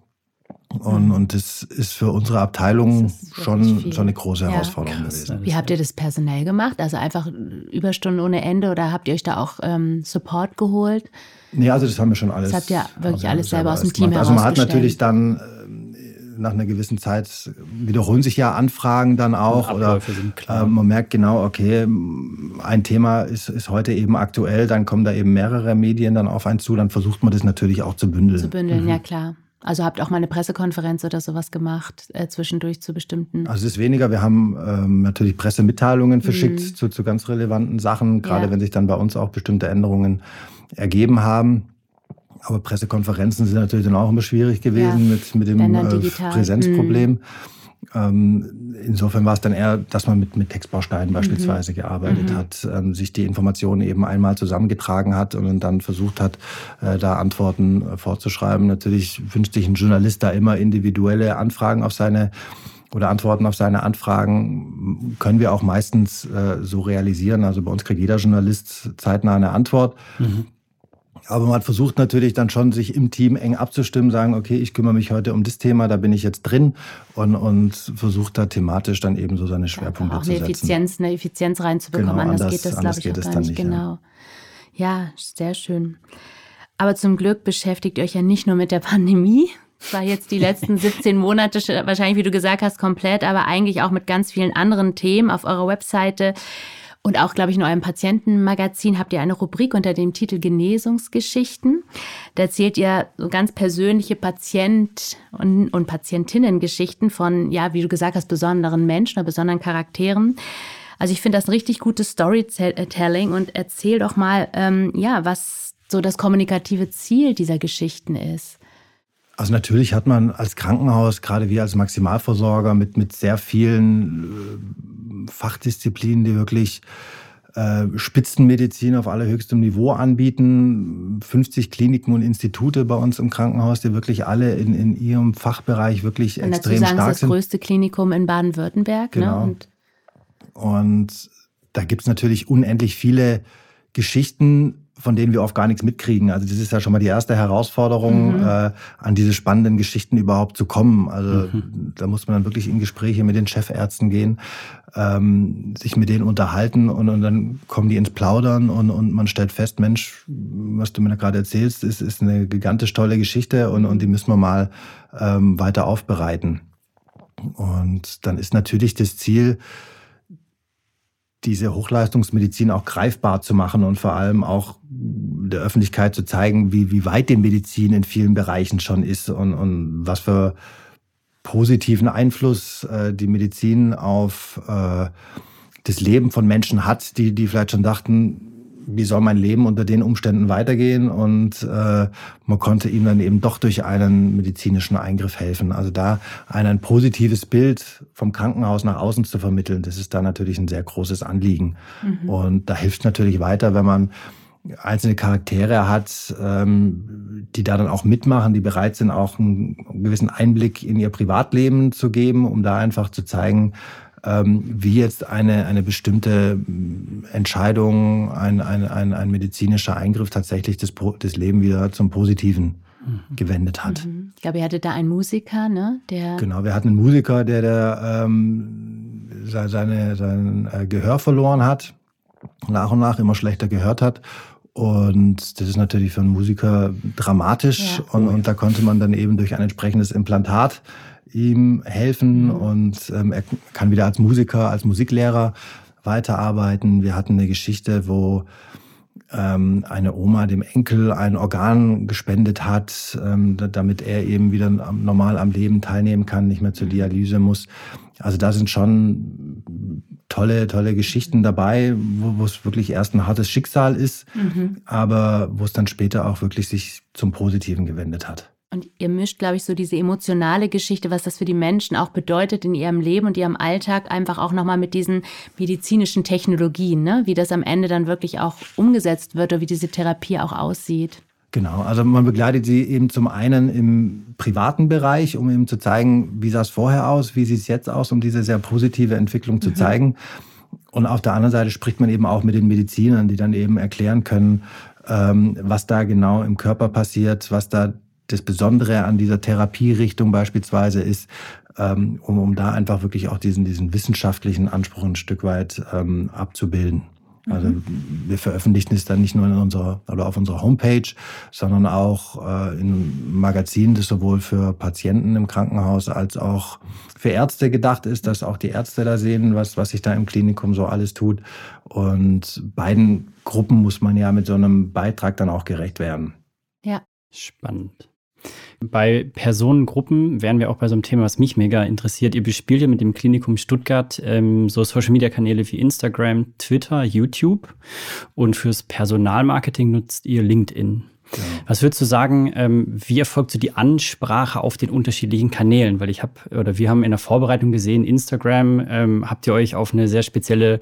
Und, mhm. und das ist für unsere Abteilung schon, schon eine große ja. Herausforderung Krass. gewesen. Wie habt ihr das personell gemacht? Also einfach Überstunden ohne Ende oder habt ihr euch da auch ähm, Support geholt? Nee, also das haben wir schon alles. Das habt ihr wirklich alles selber aus dem Team gemacht. Also man hat natürlich dann nach einer gewissen Zeit wiederholen sich ja Anfragen dann auch. Oder äh, man merkt genau, okay, ein Thema ist, ist heute eben aktuell, dann kommen da eben mehrere Medien dann auf einen zu, dann versucht man das natürlich auch zu bündeln. Zu bündeln, mhm. ja klar. Also habt auch mal eine Pressekonferenz oder sowas gemacht, äh, zwischendurch zu bestimmten? Also es ist weniger. Wir haben ähm, natürlich Pressemitteilungen verschickt mhm. zu, zu ganz relevanten Sachen, gerade ja. wenn sich dann bei uns auch bestimmte Änderungen ergeben haben. Aber Pressekonferenzen sind natürlich dann auch immer schwierig gewesen ja. mit, mit dem äh, Präsenzproblem. Mhm. Ähm, insofern war es dann eher, dass man mit, mit Textbausteinen beispielsweise mhm. gearbeitet mhm. hat, ähm, sich die Informationen eben einmal zusammengetragen hat und dann versucht hat, äh, da Antworten äh, vorzuschreiben. Natürlich wünscht sich ein Journalist da immer individuelle Anfragen auf seine oder Antworten auf seine Anfragen können wir auch meistens äh, so realisieren. Also bei uns kriegt jeder Journalist zeitnah eine Antwort. Mhm. Aber man versucht natürlich dann schon, sich im Team eng abzustimmen, sagen, okay, ich kümmere mich heute um das Thema, da bin ich jetzt drin und, und versucht da thematisch dann eben so seine Schwerpunkte ja, auch zu eine Effizienz, eine Effizienz reinzubekommen. Genau, anders, anders geht das, glaube ich, auch gar nicht. Genau. Ja. ja, sehr schön. Aber zum Glück beschäftigt ihr euch ja nicht nur mit der Pandemie, das war jetzt die letzten 17 Monate wahrscheinlich, wie du gesagt hast, komplett, aber eigentlich auch mit ganz vielen anderen Themen auf eurer Webseite. Und auch, glaube ich, in eurem Patientenmagazin habt ihr eine Rubrik unter dem Titel Genesungsgeschichten. Da erzählt ihr so ganz persönliche Patient- und, und Patientinnengeschichten von, ja, wie du gesagt hast, besonderen Menschen oder besonderen Charakteren. Also ich finde das ein richtig gutes Storytelling und erzähl doch mal, ähm, ja, was so das kommunikative Ziel dieser Geschichten ist. Also natürlich hat man als Krankenhaus, gerade wir als Maximalversorger, mit, mit sehr vielen äh, Fachdisziplinen, die wirklich äh, Spitzenmedizin auf allerhöchstem Niveau anbieten. 50 Kliniken und Institute bei uns im Krankenhaus, die wirklich alle in, in ihrem Fachbereich wirklich und extrem dazu sagen, stark das sind. Das größte Klinikum in Baden-Württemberg. Ne? Genau. Ne? Und, und da gibt es natürlich unendlich viele Geschichten, von denen wir oft gar nichts mitkriegen. Also das ist ja schon mal die erste Herausforderung, mhm. äh, an diese spannenden Geschichten überhaupt zu kommen. Also mhm. da muss man dann wirklich in Gespräche mit den Chefärzten gehen, ähm, sich mit denen unterhalten und, und dann kommen die ins Plaudern und, und man stellt fest, Mensch, was du mir da gerade erzählst, ist, ist eine gigantisch tolle Geschichte und, und die müssen wir mal ähm, weiter aufbereiten. Und dann ist natürlich das Ziel, diese Hochleistungsmedizin auch greifbar zu machen und vor allem auch der Öffentlichkeit zu zeigen, wie, wie weit die Medizin in vielen Bereichen schon ist und, und was für positiven Einfluss äh, die Medizin auf äh, das Leben von Menschen hat, die, die vielleicht schon dachten, wie soll mein Leben unter den Umständen weitergehen? Und äh, man konnte ihm dann eben doch durch einen medizinischen Eingriff helfen. Also da ein, ein positives Bild vom Krankenhaus nach außen zu vermitteln, das ist da natürlich ein sehr großes Anliegen. Mhm. Und da hilft natürlich weiter, wenn man einzelne Charaktere hat, ähm, die da dann auch mitmachen, die bereit sind, auch einen gewissen Einblick in ihr Privatleben zu geben, um da einfach zu zeigen, wie jetzt eine, eine bestimmte mm, Entscheidung, ein, ein, ein, ein medizinischer Eingriff tatsächlich das, das Leben wieder zum Positiven mhm. gewendet hat. Mhm. Ich glaube, ihr hattet da einen Musiker, ne? Der genau, wir hatten einen Musiker, der, der ähm, seine, sein äh, Gehör verloren hat, nach und nach immer schlechter gehört hat. Und das ist natürlich für einen Musiker dramatisch. Ja. Und, und da konnte man dann eben durch ein entsprechendes Implantat ihm helfen mhm. und ähm, er kann wieder als Musiker, als Musiklehrer weiterarbeiten. Wir hatten eine Geschichte, wo ähm, eine Oma dem Enkel ein Organ gespendet hat, ähm, damit er eben wieder normal am Leben teilnehmen kann, nicht mehr zur mhm. Dialyse muss. Also da sind schon tolle, tolle Geschichten dabei, wo, wo es wirklich erst ein hartes Schicksal ist, mhm. aber wo es dann später auch wirklich sich zum Positiven gewendet hat. Und ihr mischt, glaube ich, so diese emotionale Geschichte, was das für die Menschen auch bedeutet in ihrem Leben und ihrem Alltag, einfach auch nochmal mit diesen medizinischen Technologien, ne? wie das am Ende dann wirklich auch umgesetzt wird oder wie diese Therapie auch aussieht. Genau, also man begleitet sie eben zum einen im privaten Bereich, um eben zu zeigen, wie sah es vorher aus, wie sieht es jetzt aus, um diese sehr positive Entwicklung zu mhm. zeigen. Und auf der anderen Seite spricht man eben auch mit den Medizinern, die dann eben erklären können, ähm, was da genau im Körper passiert, was da das Besondere an dieser Therapierichtung beispielsweise ist, ähm, um, um da einfach wirklich auch diesen, diesen wissenschaftlichen Anspruch ein Stück weit ähm, abzubilden. Also mhm. wir veröffentlichen es dann nicht nur in unserer oder auf unserer Homepage, sondern auch äh, in Magazinen, das sowohl für Patienten im Krankenhaus als auch für Ärzte gedacht ist, dass auch die Ärzte da sehen, was, was sich da im Klinikum so alles tut. Und beiden Gruppen muss man ja mit so einem Beitrag dann auch gerecht werden. Ja. Spannend. Bei Personengruppen wären wir auch bei so einem Thema, was mich mega interessiert. Ihr bespielt ja mit dem Klinikum Stuttgart ähm, so Social-Media-Kanäle wie Instagram, Twitter, YouTube und fürs Personalmarketing nutzt ihr LinkedIn. Ja. Was würdest du sagen, ähm, wie erfolgt so die Ansprache auf den unterschiedlichen Kanälen? Weil ich habe, oder wir haben in der Vorbereitung gesehen, Instagram ähm, habt ihr euch auf eine sehr spezielle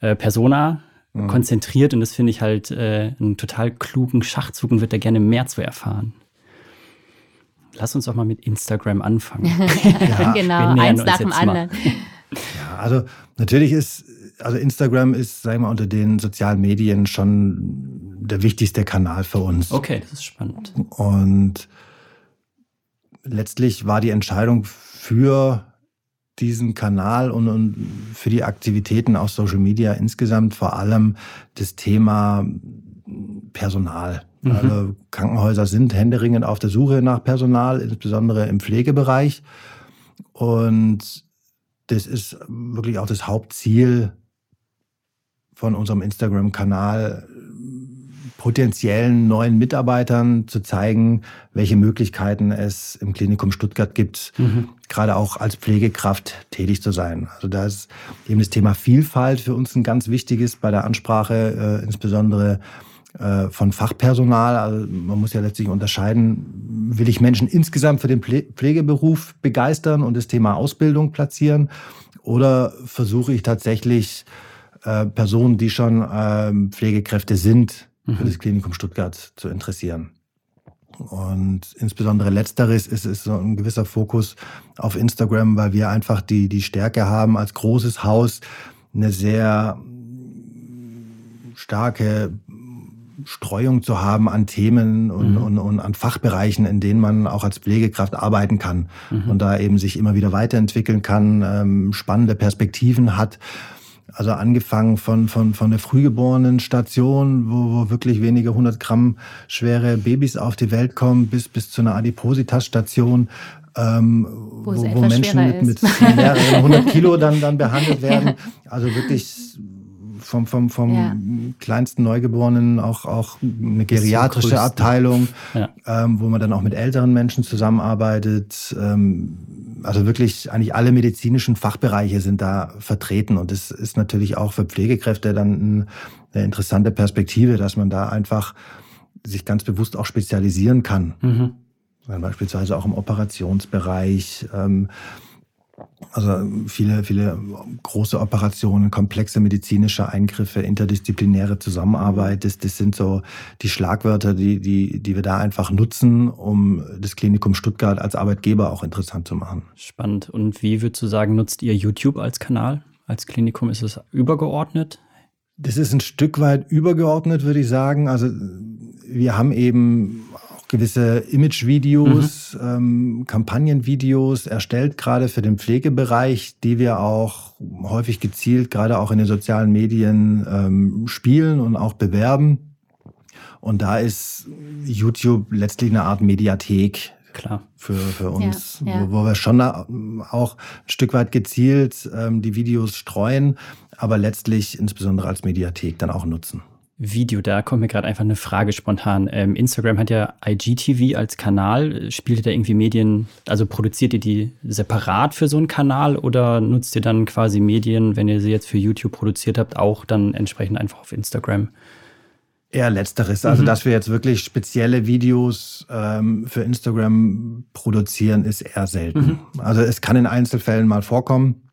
äh, Persona mhm. konzentriert und das finde ich halt äh, einen total klugen Schachzug und würde da gerne mehr zu erfahren. Lass uns doch mal mit Instagram anfangen. ja, genau, eins nach dem anderen. Ja, also natürlich ist, also Instagram ist, sagen wir mal, unter den sozialen Medien schon der wichtigste Kanal für uns. Okay, das ist spannend. Und letztlich war die Entscheidung für diesen Kanal und, und für die Aktivitäten auf Social Media insgesamt vor allem das Thema Personal. Mhm. Also Krankenhäuser sind händeringend auf der Suche nach Personal, insbesondere im Pflegebereich. Und das ist wirklich auch das Hauptziel von unserem Instagram-Kanal, potenziellen neuen Mitarbeitern zu zeigen, welche Möglichkeiten es im Klinikum Stuttgart gibt, mhm. gerade auch als Pflegekraft tätig zu sein. Also da ist eben das Thema Vielfalt für uns ein ganz wichtiges bei der Ansprache, äh, insbesondere von Fachpersonal. Also man muss ja letztlich unterscheiden, will ich Menschen insgesamt für den Pflegeberuf begeistern und das Thema Ausbildung platzieren oder versuche ich tatsächlich äh, Personen, die schon äh, Pflegekräfte sind, mhm. für das Klinikum Stuttgart zu interessieren. Und insbesondere letzteres ist, ist so ein gewisser Fokus auf Instagram, weil wir einfach die, die Stärke haben, als großes Haus eine sehr starke Streuung zu haben an Themen und, mhm. und, und, an Fachbereichen, in denen man auch als Pflegekraft arbeiten kann mhm. und da eben sich immer wieder weiterentwickeln kann, ähm, spannende Perspektiven hat. Also angefangen von, von, von der frühgeborenen Station, wo, wo wirklich wenige hundert Gramm schwere Babys auf die Welt kommen, bis, bis zu einer Adipositas-Station, ähm, wo, wo, wo Menschen mit, mit mehreren hundert Kilo dann, dann behandelt werden. Ja. Also wirklich vom, vom, vom ja. kleinsten Neugeborenen auch, auch eine geriatrische Abteilung, ja. ähm, wo man dann auch mit älteren Menschen zusammenarbeitet. Ähm, also wirklich eigentlich alle medizinischen Fachbereiche sind da vertreten. Und das ist natürlich auch für Pflegekräfte dann eine interessante Perspektive, dass man da einfach sich ganz bewusst auch spezialisieren kann. Mhm. Beispielsweise auch im Operationsbereich. Ähm, also viele, viele große Operationen, komplexe medizinische Eingriffe, interdisziplinäre Zusammenarbeit, das, das sind so die Schlagwörter, die, die, die wir da einfach nutzen, um das Klinikum Stuttgart als Arbeitgeber auch interessant zu machen. Spannend. Und wie würdest du sagen, nutzt ihr YouTube als Kanal? Als Klinikum ist es übergeordnet? Das ist ein Stück weit übergeordnet, würde ich sagen. Also wir haben eben gewisse Imagevideos, mhm. ähm, Kampagnenvideos erstellt, gerade für den Pflegebereich, die wir auch häufig gezielt, gerade auch in den sozialen Medien ähm, spielen und auch bewerben. Und da ist YouTube letztlich eine Art Mediathek. Klar. Für, für uns, ja, ja. Wo, wo, wir schon auch ein Stück weit gezielt ähm, die Videos streuen, aber letztlich insbesondere als Mediathek dann auch nutzen. Video, da kommt mir gerade einfach eine Frage spontan. Ähm, Instagram hat ja IGTV als Kanal. Spielt ihr da irgendwie Medien, also produziert ihr die separat für so einen Kanal oder nutzt ihr dann quasi Medien, wenn ihr sie jetzt für YouTube produziert habt, auch dann entsprechend einfach auf Instagram? Eher letzteres, also mhm. dass wir jetzt wirklich spezielle Videos ähm, für Instagram produzieren, ist eher selten. Mhm. Also es kann in Einzelfällen mal vorkommen.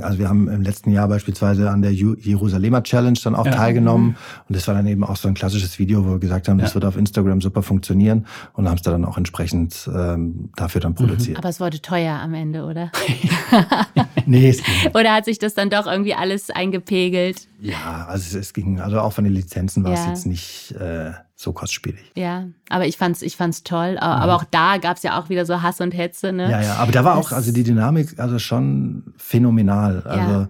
Also wir haben im letzten Jahr beispielsweise an der Jerusalemer Challenge dann auch ja. teilgenommen. Mhm. Und das war dann eben auch so ein klassisches Video, wo wir gesagt haben, das ja. wird auf Instagram super funktionieren und haben es dann auch entsprechend ähm, dafür dann produziert. Aber es wurde teuer am Ende, oder? nee, es ging. Oder hat sich das dann doch irgendwie alles eingepegelt? Ja, also es, ging, also auch von den Lizenzen war ja. es jetzt nicht äh, so kostspielig. Ja, aber ich fand's, ich fand's toll. Aber ja. auch da gab es ja auch wieder so Hass und Hetze. Ne? Ja, ja, aber da war das auch, also die Dynamik, also schon phänomenal. Ja. Also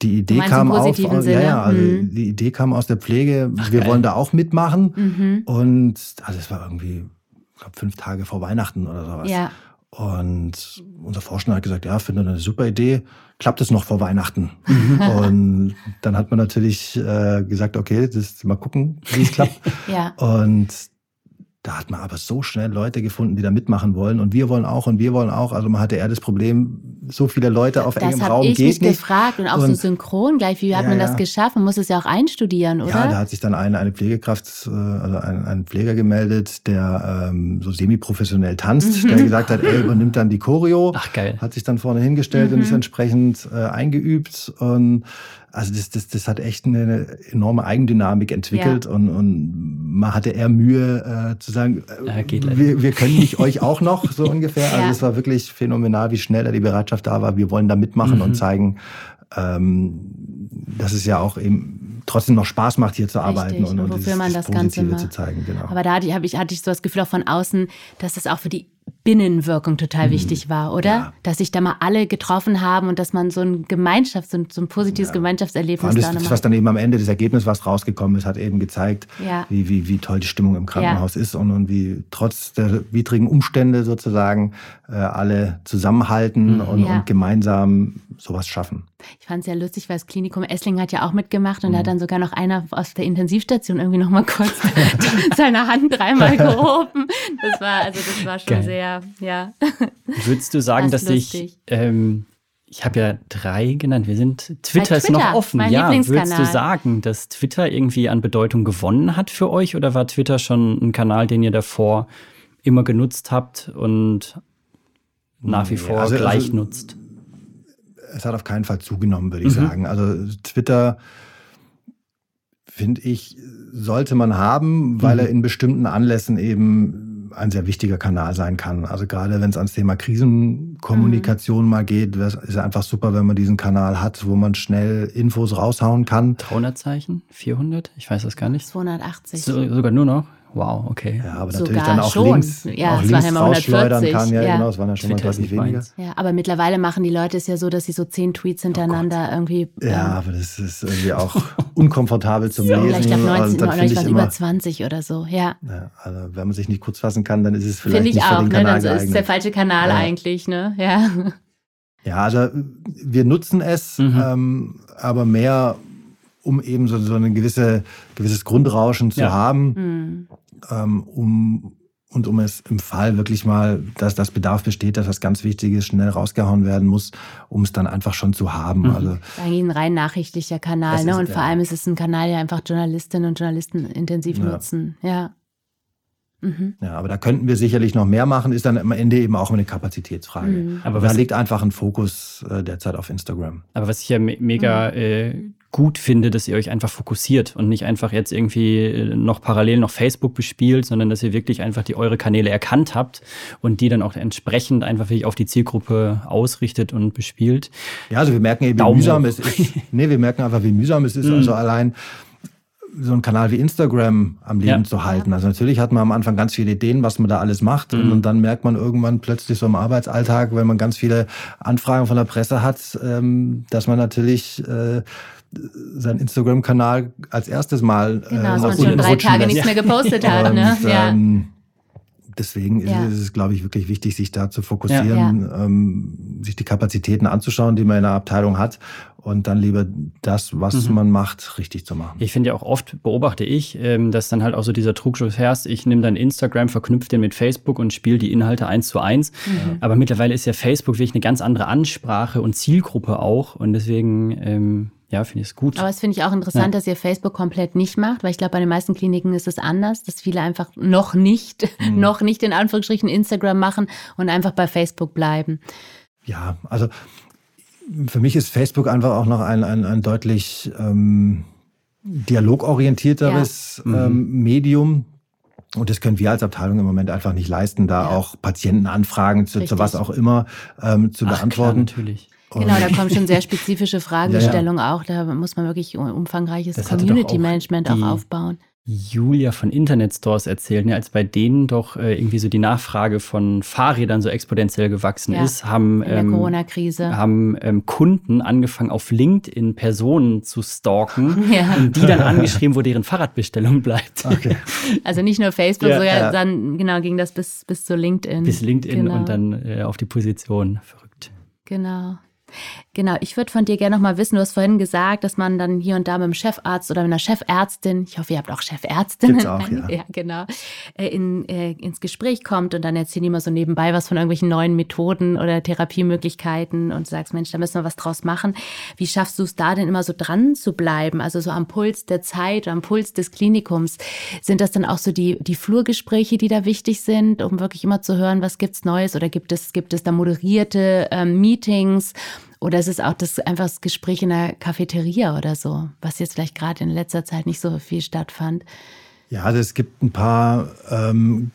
die Idee kam auf, Sinne? ja, ja, also mhm. die Idee kam aus der Pflege. Ach, wir geil. wollen da auch mitmachen. Mhm. Und also es war irgendwie, ich glaube, fünf Tage vor Weihnachten oder sowas. Ja. Und unser Forscher hat gesagt, ja, finde eine super Idee. Klappt es noch vor Weihnachten? Mhm. und dann hat man natürlich äh, gesagt, okay, das mal gucken, wie es klappt. ja. Und da hat man aber so schnell Leute gefunden, die da mitmachen wollen. Und wir wollen auch und wir wollen auch. Also man hatte eher das Problem, so viele Leute auf das engem Raum geht nicht. Das habe ich mich gefragt. Und auch und, so synchron gleich. Wie hat ja, man das geschafft? Man muss es ja auch einstudieren, oder? Ja, da hat sich dann eine, eine Pflegekraft, äh, also ein, ein Pfleger gemeldet, der ähm, so semi-professionell tanzt, mhm. der gesagt hat, er übernimmt dann die Choreo. Ach, geil. Hat sich dann vorne hingestellt mhm. und ist entsprechend äh, eingeübt. Und also das, das, das hat echt eine enorme Eigendynamik entwickelt ja. und, und man hatte eher Mühe äh, zu sagen, äh, wir, wir können nicht euch auch noch, so ungefähr. Also ja. Also es war wirklich phänomenal, wie schnell da die Bereitschaft da war. Wir wollen da mitmachen mhm. und zeigen, ähm, dass es ja auch eben trotzdem noch Spaß macht, hier zu Richtig. arbeiten und, und, und wofür dieses, man das Positive Ganze zu zeigen. Genau. Aber da hatte ich, ich, hatte ich so das Gefühl auch von außen, dass das auch für die Binnenwirkung total mhm. wichtig war, oder? Ja. Dass sich da mal alle getroffen haben und dass man so ein Gemeinschaft, so ein, so ein positives ja. Gemeinschaftserlebnis das, da das, was dann eben am Ende, das Ergebnis, was rausgekommen ist, hat eben gezeigt, ja. wie, wie, wie toll die Stimmung im Krankenhaus ist und, und wie trotz der widrigen Umstände sozusagen äh, alle zusammenhalten mhm. und, und gemeinsam sowas schaffen. Ich fand es ja lustig, weil das Klinikum Essling hat ja auch mitgemacht und mhm. da hat dann sogar noch einer aus der Intensivstation irgendwie noch mal kurz seine Hand dreimal gehoben. Das war also das war schon Geil. sehr, ja. Würdest du sagen, dass sich ähm, Ich habe ja drei genannt. Wir sind Twitter, Twitter ist noch offen. mein ja, würdest du sagen, dass Twitter irgendwie an Bedeutung gewonnen hat für euch oder war Twitter schon ein Kanal, den ihr davor immer genutzt habt und nach wie vor also- gleich also- nutzt? Es hat auf keinen Fall zugenommen, würde ich Mhm. sagen. Also Twitter, finde ich, sollte man haben, weil Mhm. er in bestimmten Anlässen eben ein sehr wichtiger Kanal sein kann. Also gerade wenn es ans Thema Krisenkommunikation mal geht, ist es einfach super, wenn man diesen Kanal hat, wo man schnell Infos raushauen kann. 300 Zeichen? 400? Ich weiß das gar nicht. 280. So, sogar nur noch? Wow, okay. Ja, aber Sogar natürlich dann auch schon. links, Ja, auch es waren links ja mal rausschleudern 140, kann. Ja, ja. genau, es waren ja schon mal Twitter deutlich nicht weniger. meins. Ja, aber mittlerweile machen die Leute es ja so, dass sie so zehn Tweets hintereinander irgendwie. Oh Ja, ähm, aber das ist irgendwie auch unkomfortabel zum Lesen. ich glaube, 19, und dann oder finde ich ich immer, über 20 oder so. Ja. ja, also wenn man sich nicht kurz fassen kann, dann ist es vielleicht Finde ich nicht für auch, den ne? Kanal Dann ist geeignet. der falsche Kanal Ja. eigentlich, ne? Ja. Ja, also wir nutzen es, Mhm. ähm, aber mehr, um eben so, so ein gewisse, gewisses Grundrauschen zu Ja. haben, Hm. Ähm, um und um es im Fall wirklich mal, dass das Bedarf besteht, dass was ganz Wichtiges schnell rausgehauen werden muss, um es dann einfach schon zu haben. Mhm. Also Ist eigentlich ein rein nachrichtlicher Kanal, ne? Und vor allem ist es ein Kanal, der einfach Journalistinnen und Journalisten intensiv Ja. nutzen. Ja. Mhm. ja, aber da könnten wir sicherlich noch mehr machen, ist dann am Ende eben auch eine Kapazitätsfrage. Mhm. Aber da liegt einfach ein Fokus äh, derzeit auf Instagram. aber was ich ja me mega Mhm. äh, gut finde, dass ihr euch einfach fokussiert und nicht einfach jetzt irgendwie äh, noch parallel noch Facebook bespielt, sondern dass ihr wirklich einfach die eure Kanäle erkannt habt und die dann auch entsprechend einfach wirklich auf die Zielgruppe ausrichtet und bespielt. Ja, also wir merken eben, wie mühsam es ist. Nee, wir merken einfach, wie mühsam es ist. Mhm. Also allein so einen Kanal wie Instagram am Leben Ja. zu halten. Also natürlich hat man am Anfang ganz viele Ideen, was man da alles macht. Und, Mhm. und dann merkt man irgendwann plötzlich so im Arbeitsalltag, wenn man ganz viele Anfragen von der Presse hat, ähm, dass man natürlich äh, seinen Instagram-Kanal als erstes Mal äh, Genau, dass nach man schon drei Tage lässt. nichts mehr gepostet hat, Und, ne? Ja. ähm, Deswegen ist Ja. es- ist es, glaube ich, wirklich wichtig, sich da zu fokussieren, ähm, sich die Kapazitäten anzuschauen, die man in der Abteilung hat und dann lieber das, was Mhm. man macht, richtig zu machen. Ich finde ja auch oft beobachte ich, ähm, dass dann halt auch so dieser Trugschluss herrscht, ich nehme dann Instagram, verknüpfe den mit Facebook und spiele die Inhalte eins zu eins. Mhm. Aber mittlerweile ist ja Facebook wirklich eine ganz andere Ansprache und Zielgruppe auch. Und deswegen, ähm, ja, finde ich es gut. Aber es finde ich auch interessant, Ja. dass ihr Facebook komplett nicht macht, weil ich glaube, bei den meisten Kliniken ist es anders, dass viele einfach noch nicht, Mhm. noch nicht in Anführungsstrichen Instagram machen und einfach bei Facebook bleiben. Ja, also für mich ist Facebook einfach auch noch ein, ein, ein deutlich ähm, dialogorientierteres Ja. ähm, Medium. Und das können wir als Abteilung im Moment einfach nicht leisten, da Ja. auch Patientenanfragen zu, zu was auch immer ähm, zu Ach, klar, beantworten. natürlich. Genau, da kommen schon sehr spezifische Fragestellungen Ja, auch. Da muss man wirklich um- umfangreiches Das hatte doch Community auch Management auch die- aufbauen. Julia von Internet Stores erzählt, ne, als bei denen doch äh, irgendwie so die Nachfrage von Fahrrädern so exponentiell gewachsen Ja, ist, haben, ähm, haben ähm, Kunden angefangen, auf LinkedIn Personen zu stalken Ja. und die dann angeschrieben, wo deren Fahrradbestellung bleibt. Okay. Also nicht nur Facebook, Ja, sogar ja. dann genau ging das bis, bis zu LinkedIn. Bis LinkedIn Genau. und dann äh, auf die Position. Verrückt. Genau. Genau, ich würde von dir gerne noch mal wissen, du hast vorhin gesagt, dass man dann hier und da mit dem Chefarzt oder mit einer Chefärztin, ich hoffe, ihr habt auch Chefärztinnen, Gibt's auch, ja. ja genau, äh, in, äh, ins Gespräch kommt und dann erzählen die immer so nebenbei was von irgendwelchen neuen Methoden oder Therapiemöglichkeiten und sagst, Mensch, da müssen wir was draus machen. Wie schaffst du es da denn immer so dran zu bleiben, also so am Puls der Zeit, am Puls des Klinikums? Sind das dann auch so die, die Flurgespräche, die da wichtig sind, um wirklich immer zu hören, was gibt's Neues oder gibt es, gibt es da moderierte ähm, Meetings? Oder ist es auch das einfach das Gespräch in der Cafeteria oder so, was jetzt vielleicht gerade in letzter Zeit nicht so viel stattfand? Ja, also es gibt ein paar ähm,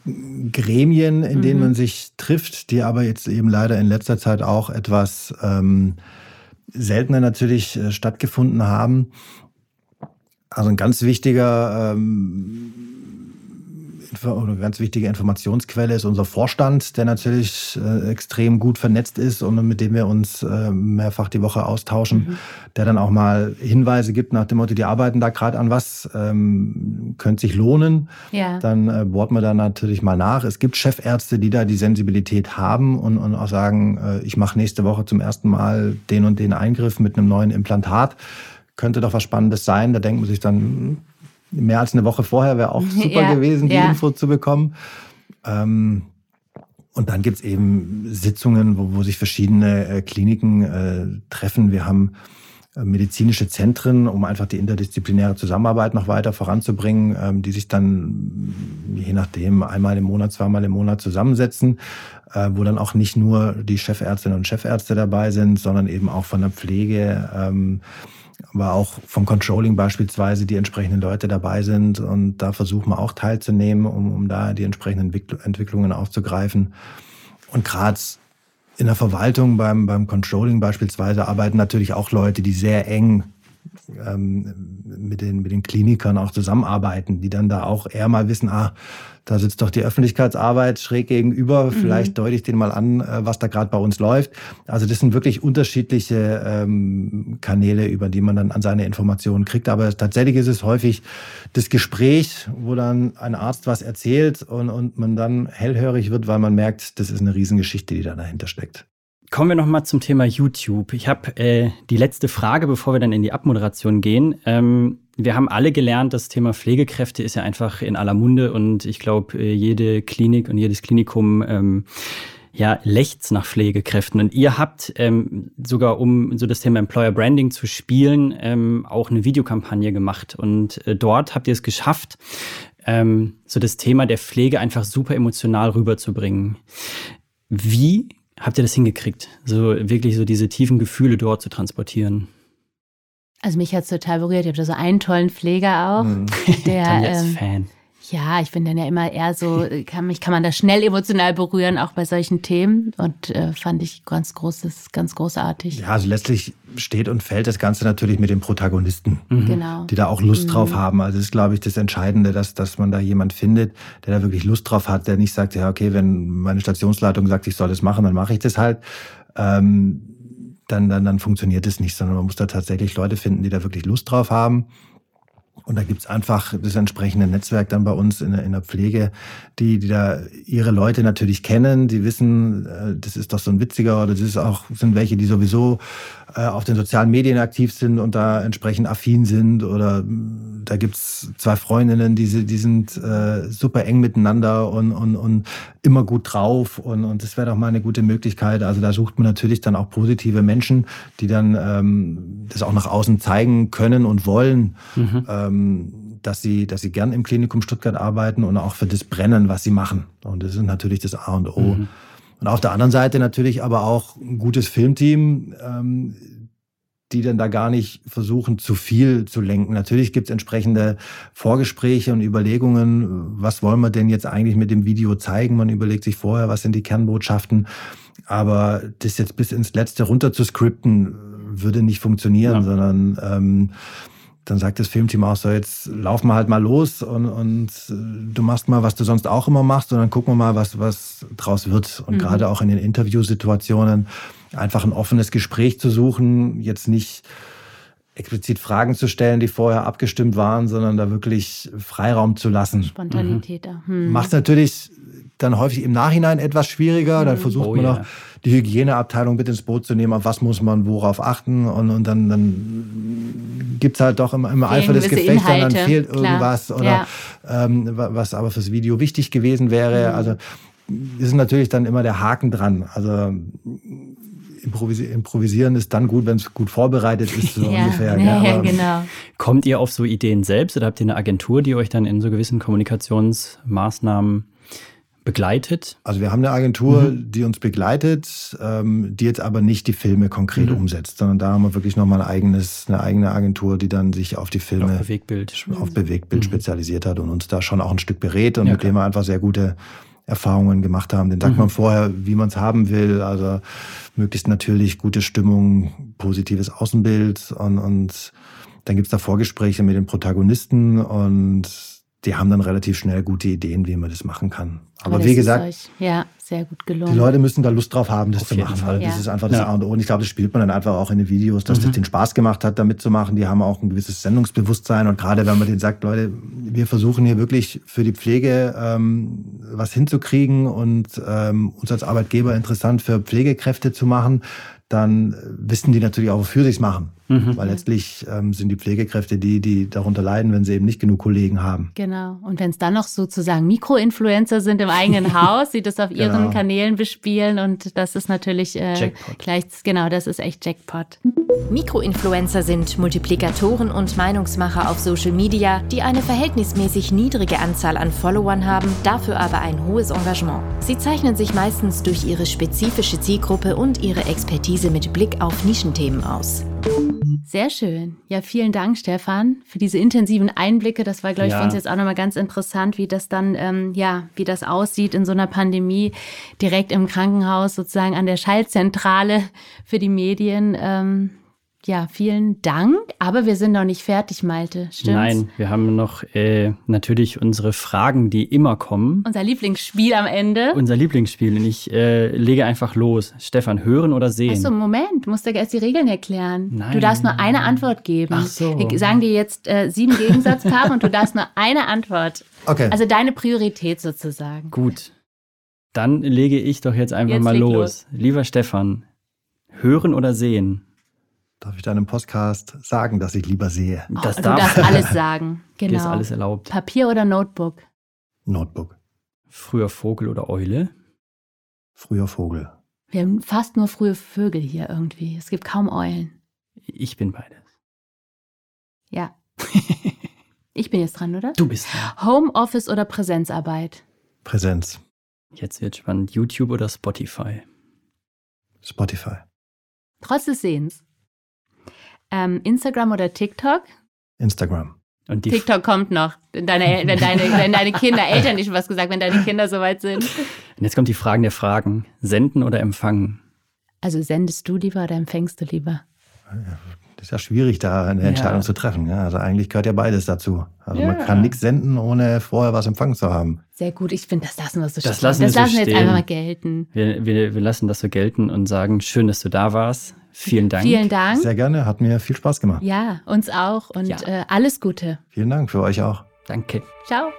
Gremien, in denen Mhm. man sich trifft, die aber jetzt eben leider in letzter Zeit auch etwas ähm, seltener natürlich äh, stattgefunden haben. Also ein ganz wichtiger ähm, eine ganz wichtige Informationsquelle ist unser Vorstand, der natürlich äh, extrem gut vernetzt ist und mit dem wir uns äh, mehrfach die Woche austauschen, der dann auch mal Hinweise gibt nach dem Motto, die arbeiten da gerade an was, ähm, könnte sich lohnen. Ja. Dann äh, bohrt man da natürlich mal nach. Es gibt Chefärzte, die da die Sensibilität haben und, und auch sagen, äh, ich mache nächste Woche zum ersten Mal den und den Eingriff mit einem neuen Implantat. Könnte doch was Spannendes sein. Da denkt man sich dann, hm, mehr als eine Woche vorher wäre auch super Ja, gewesen, die ja. Info zu bekommen. Ähm, Und dann gibt's eben Sitzungen, wo, wo sich verschiedene äh, Kliniken äh, treffen. Wir haben äh, medizinische Zentren, um einfach die interdisziplinäre Zusammenarbeit noch weiter voranzubringen, ähm, die sich dann je nachdem einmal im Monat, zweimal im Monat zusammensetzen, äh, wo dann auch nicht nur die Chefärztinnen und Chefärzte dabei sind, sondern eben auch von der Pflege, ähm, aber auch vom Controlling beispielsweise die entsprechenden Leute dabei sind und da versuchen wir auch teilzunehmen, um, um da die entsprechenden Entwicklungen aufzugreifen. Und gerade in der Verwaltung beim, beim Controlling beispielsweise arbeiten natürlich auch Leute, die sehr eng ähm, mit, den, mit den Klinikern auch zusammenarbeiten, die dann da auch eher mal wissen, ah, da sitzt doch die Öffentlichkeitsarbeit schräg gegenüber, mhm. vielleicht deute ich den mal an, äh, was da gerade bei uns läuft. Also das sind wirklich unterschiedliche ähm, Kanäle, über die man dann an seine Informationen kriegt. Aber tatsächlich ist es häufig das Gespräch, wo dann ein Arzt was erzählt und, und man dann hellhörig wird, weil man merkt, das ist eine Riesengeschichte, die da dahinter steckt. Kommen wir noch mal zum Thema YouTube. Ich habe äh, die letzte Frage, bevor wir dann in die Abmoderation gehen. Ähm, wir haben alle gelernt, das Thema Pflegekräfte ist ja einfach in aller Munde und ich glaube, äh, jede Klinik und jedes Klinikum ähm, ja, lechzt nach Pflegekräften. Und ihr habt ähm, sogar, um so das Thema Employer Branding zu spielen, ähm, auch eine Videokampagne gemacht. Und äh, dort habt ihr es geschafft, ähm, so das Thema der Pflege einfach super emotional rüberzubringen. Wie habt ihr das hingekriegt, so wirklich so diese tiefen Gefühle dort zu transportieren? Also mich hat es total berührt. Ich habe da so einen tollen Pfleger auch, mhm. der ähm, Fan. Ja, ich bin dann ja immer eher so, kann mich kann man da schnell emotional berühren, auch bei solchen Themen. Und äh, fand ich ganz großes, ganz großartig. Ja, also letztlich steht und fällt das Ganze natürlich mit den Protagonisten, mhm. genau. die da auch Lust mhm. drauf haben. Also das ist, glaube ich, das Entscheidende, dass, dass man da jemand findet, der da wirklich Lust drauf hat, der nicht sagt, ja, okay, wenn meine Stationsleitung sagt, ich soll das machen, dann mache ich das halt. Ähm, dann, dann, dann funktioniert es nicht, sondern man muss da tatsächlich Leute finden, die da wirklich Lust drauf haben und da gibt's einfach das entsprechende Netzwerk dann bei uns in der, in der Pflege, die, die da ihre Leute natürlich kennen, die wissen, äh, das ist doch so ein witziger oder das ist auch, sind welche, die sowieso auf den sozialen Medien aktiv sind und da entsprechend affin sind. Oder mm, da gibt's zwei Freundinnen, die, die sind äh, super eng miteinander und, und, und immer gut drauf. Und, und das wäre doch mal eine gute Möglichkeit. Also da sucht man natürlich dann auch positive Menschen, die dann ähm, das auch nach außen zeigen können und wollen. Mhm. Ähm, dass sie, dass sie gern im Klinikum Stuttgart arbeiten und auch für das brennen, was sie machen. Und das ist natürlich das A und O. Mhm. Und auf der anderen Seite natürlich aber auch ein gutes Filmteam, ähm, die dann da gar nicht versuchen, zu viel zu lenken. Natürlich gibt es entsprechende Vorgespräche und Überlegungen, was wollen wir denn jetzt eigentlich mit dem Video zeigen? Man überlegt sich vorher, was sind die Kernbotschaften. Aber das jetzt bis ins Letzte runter zu skripten, würde nicht funktionieren, ja. sondern ähm, dann sagt das Filmteam auch so, jetzt laufen wir halt mal los und, und äh, du machst mal, was du sonst auch immer machst und dann gucken wir mal, was, was draus wird. Und mhm. gerade auch in den Interviewsituationen einfach ein offenes Gespräch zu suchen, jetzt nicht explizit Fragen zu stellen, die vorher abgestimmt waren, sondern da wirklich Freiraum zu lassen. Spontanität da. Mhm. Macht natürlich dann häufig im Nachhinein etwas schwieriger. Dann mhm. versucht oh, man noch die Hygieneabteilung mit ins Boot zu nehmen, auf was muss man worauf achten. Und, und dann, dann gibt es halt doch im, im Eifer des Gefechts, dann, dann fehlt Klar. irgendwas, oder ja. ähm, was aber fürs Video wichtig gewesen wäre. Mhm. Also ist natürlich dann immer der Haken dran. Also improvisieren ist dann gut, wenn es gut vorbereitet ist, so ja, ungefähr. Ja, ja, genau. Kommt ihr auf so Ideen selbst oder habt ihr eine Agentur, die euch dann in so gewissen Kommunikationsmaßnahmen begleitet? Also wir haben eine Agentur, mhm. die uns begleitet, ähm, die jetzt aber nicht die Filme konkret mhm. umsetzt, sondern da haben wir wirklich nochmal ein eigenes, eine eigene Agentur, die dann sich auf die Filme, auf Bewegtbild, auf Bewegtbild mhm. spezialisiert hat und uns da schon auch ein Stück berät und ja, mit klar. dem wir einfach sehr gute Erfahrungen gemacht haben. Den sagt mhm. man vorher, wie man es haben will. Also möglichst natürlich gute Stimmung, positives Außenbild und, und dann gibt's da Vorgespräche mit den Protagonisten und die haben dann relativ schnell gute Ideen, wie man das machen kann. Aber, Aber wie gesagt, ja, sehr gut gelungen. Die Leute müssen da Lust drauf haben, das Auf zu machen. Fall. Ja. Das ist einfach das ja. A und O. Und ich glaube, das spielt man dann einfach auch in den Videos, dass mhm. das den Spaß gemacht hat, da mitzumachen. Die haben auch ein gewisses Sendungsbewusstsein. Und gerade wenn man denen sagt, Leute, wir versuchen hier wirklich für die Pflege ähm, was hinzukriegen und ähm, uns als Arbeitgeber interessant für Pflegekräfte zu machen, dann wissen die natürlich auch, wofür sie es machen. Mhm. Weil letztlich ähm, sind die Pflegekräfte die, die darunter leiden, wenn sie eben nicht genug Kollegen haben. Genau. Und wenn es dann noch sozusagen Mikroinfluencer sind im eigenen Haus, die das auf ihren genau. Kanälen bespielen und das ist natürlich äh, gleich, genau, das ist echt Jackpot. Mikroinfluencer sind Multiplikatoren und Meinungsmacher auf Social Media, die eine verhältnismäßig niedrige Anzahl an Followern haben, dafür aber ein hohes Engagement. Sie zeichnen sich meistens durch ihre spezifische Zielgruppe und ihre Expertise mit Blick auf Nischenthemen aus. Sehr schön. Ja, vielen Dank, Stefan, für diese intensiven Einblicke. Das war, glaube ich, ja. für uns jetzt auch nochmal ganz interessant, wie das dann, ähm, ja, wie das aussieht in so einer Pandemie, direkt im Krankenhaus, sozusagen an der Schaltzentrale für die Medien. Ähm, ja, vielen Dank. Aber wir sind noch nicht fertig, Malte. Stimmt's? Nein, wir haben noch äh, natürlich unsere Fragen, die immer kommen. Unser Lieblingsspiel am Ende. Unser Lieblingsspiel. Und ich äh, lege einfach los. Stefan, hören oder sehen? Achso, Moment. Du musst dir erst die Regeln erklären. Nein. Du darfst nur eine Antwort geben. Ach so. Wir sagen dir jetzt äh, sieben Gegensatzpaare und du darfst nur eine Antwort. Okay. Also deine Priorität sozusagen. Gut. Dann lege ich doch jetzt einfach jetzt mal los. los. Lieber Stefan, hören oder sehen? Darf ich deinem Podcast sagen, dass ich lieber sehe? Oh, das darf. Du darfst alles sagen. Genau. Dir ist alles erlaubt. Papier oder Notebook? Notebook. Früher Vogel oder Eule? Früher Vogel. Wir haben fast nur frühe Vögel hier irgendwie. Es gibt kaum Eulen. Ich bin beides. Ja. ich bin jetzt dran, oder? Du bist dran. Homeoffice oder Präsenzarbeit? Präsenz. Jetzt wird spannend. YouTube oder Spotify? Spotify. Trotz des Sehens. Ähm, Instagram oder TikTok? Instagram. Und TikTok kommt noch, wenn deine, wenn, deine, wenn deine Kinder, Eltern nicht was gesagt, wenn deine Kinder soweit sind. Und jetzt kommt die Fragen der Fragen. Senden oder empfangen? Also sendest du lieber oder empfängst du lieber? Das ist ja schwierig, da eine Entscheidung ja. zu treffen. Ja, also eigentlich gehört ja beides dazu. Also ja. man kann nichts senden, ohne vorher was empfangen zu haben. Sehr gut, ich finde, das lassen wir so Das lassen, das wir lassen so jetzt einfach mal gelten. Wir, wir, wir lassen das so gelten und sagen, schön, dass du da warst. Vielen Dank. Vielen Dank. Sehr gerne, hat mir viel Spaß gemacht. Ja, uns auch und ja. äh, alles Gute. Vielen Dank für euch auch. Danke. Ciao.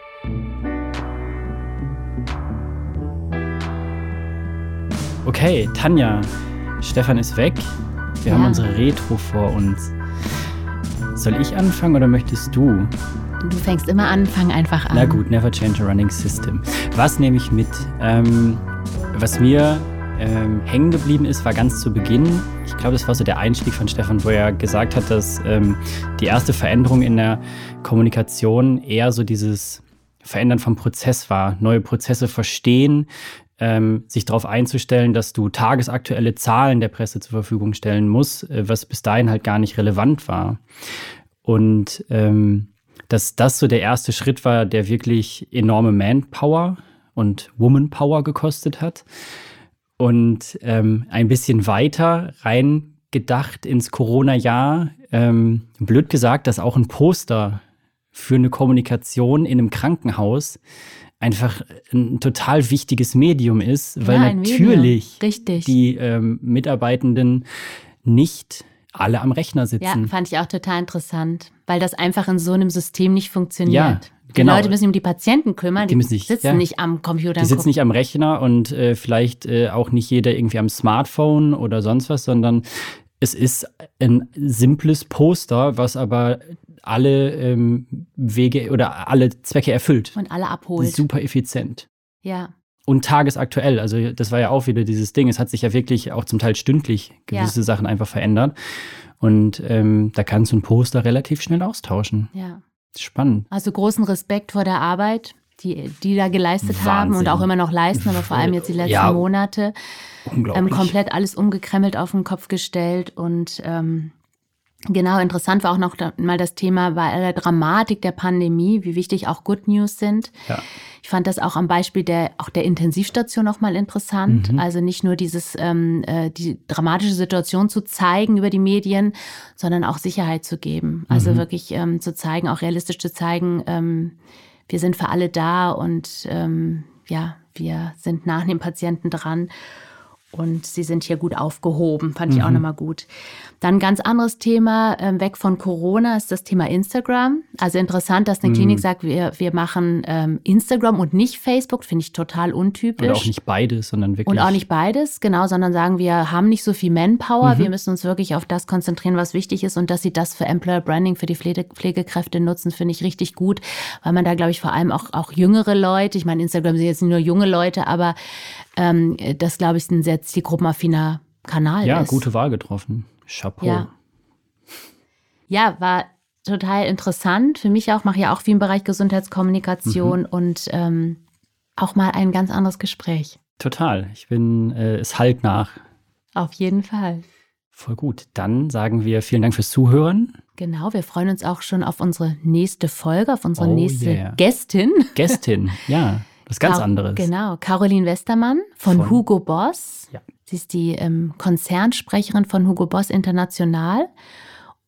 Okay, Tanja, Stefan ist weg. Wir ja. haben unsere Retro vor uns. Soll ich anfangen oder möchtest du? Du fängst immer an, fang einfach an. Na gut, never change a running system. Was nehme ich mit? Ähm, was mir ähm, hängen geblieben ist, war ganz zu Beginn. Ich glaube, das war so der Einstieg von Stefan, wo er gesagt hat, dass ähm, die erste Veränderung in der Kommunikation eher so dieses Verändern vom Prozess war. Neue Prozesse verstehen, ähm, sich darauf einzustellen, dass du tagesaktuelle Zahlen der Presse zur Verfügung stellen musst, äh, was bis dahin halt gar nicht relevant war. Und ähm, dass das so der erste Schritt war, der wirklich enorme Manpower und Womanpower gekostet hat und ähm, ein bisschen weiter reingedacht ins Corona-Jahr. Ähm, blöd gesagt, dass auch ein Poster für eine Kommunikation in einem Krankenhaus einfach ein total wichtiges Medium ist, weil ja, natürlich die ähm, Mitarbeitenden nicht alle am Rechner sitzen. Ja, fand ich auch total interessant, weil das einfach in so einem System nicht funktioniert. Ja, die genau. Leute müssen um die Patienten kümmern, die, die müssen sich, sitzen ja. nicht am Computer. Die sitzen nicht am Rechner und äh, vielleicht äh, auch nicht jeder irgendwie am Smartphone oder sonst was, sondern es ist ein simples Poster, was aber alle ähm, Wege oder alle Zwecke erfüllt. Und alle abholt. Super effizient. Ja. Und tagesaktuell. Also das war ja auch wieder dieses Ding. Es hat sich ja wirklich auch zum Teil stündlich gewisse ja. Sachen einfach verändert. Und ähm, da kannst du ein Poster relativ schnell austauschen. Ja. Spannend. Also großen Respekt vor der Arbeit, die, die da geleistet Wahnsinn. haben und auch immer noch leisten, aber vor allem jetzt die letzten ja, Monate. Ähm, komplett alles umgekremmelt auf den Kopf gestellt und ähm, Genau, interessant war auch noch mal das Thema bei der Dramatik der Pandemie, wie wichtig auch Good News sind. Ja. Ich fand das auch am Beispiel der auch der Intensivstation noch mal interessant. Mhm. Also nicht nur dieses ähm, äh, die dramatische Situation zu zeigen über die Medien, sondern auch Sicherheit zu geben. Also mhm. wirklich ähm, zu zeigen, auch realistisch zu zeigen, ähm, wir sind für alle da und ähm, ja, wir sind nach dem Patienten dran. Und sie sind hier gut aufgehoben, fand ich auch nochmal gut. Dann ein ganz anderes Thema, äh, weg von Corona, ist das Thema Instagram. Also interessant, dass eine Klinik sagt, wir, wir machen ähm, Instagram und nicht Facebook, finde ich total untypisch. Oder auch nicht beides, sondern wirklich. Und auch nicht beides, genau, sondern sagen, wir haben nicht so viel Manpower, wir müssen uns wirklich auf das konzentrieren, was wichtig ist und dass sie das für Employer Branding, für die Pflege, Pflegekräfte nutzen, finde ich richtig gut, weil man da, glaube ich, vor allem auch, auch jüngere Leute, ich meine, Instagram sind jetzt nicht nur junge Leute, aber ähm, das, glaube ich, ist ein sehr zielgruppenaffiner Kanal ja, ist. gute Wahl getroffen. Chapeau. Ja. Ja, war total interessant. Für mich auch, mache ja auch viel im Bereich Gesundheitskommunikation und ähm, auch mal ein ganz anderes Gespräch. Total. Ich bin, äh, es halt nach. Auf jeden Fall. Voll gut. Dann sagen wir vielen Dank fürs Zuhören. Genau, wir freuen uns auch schon auf unsere nächste Folge, auf unsere Oh nächste yeah. Gästin. Gästin, ja, was ganz Car- anderes. Genau, Caroline Westermann von, Von- Hugo Boss. Ja. Sie ist die ähm, Konzernsprecherin von Hugo Boss International.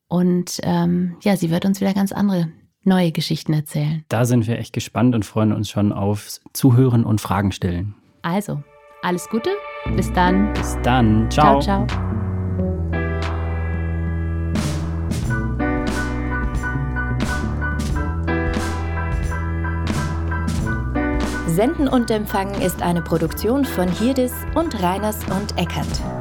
Und ähm, ja, sie wird uns wieder ganz andere neue Geschichten erzählen. Da sind wir echt gespannt und freuen uns schon aufs Zuhören und Fragen stellen. Also, alles Gute, bis dann. Bis dann. ciao. ciao. Senden und Empfangen ist eine Produktion von Hirdis und Reiners und Eckert.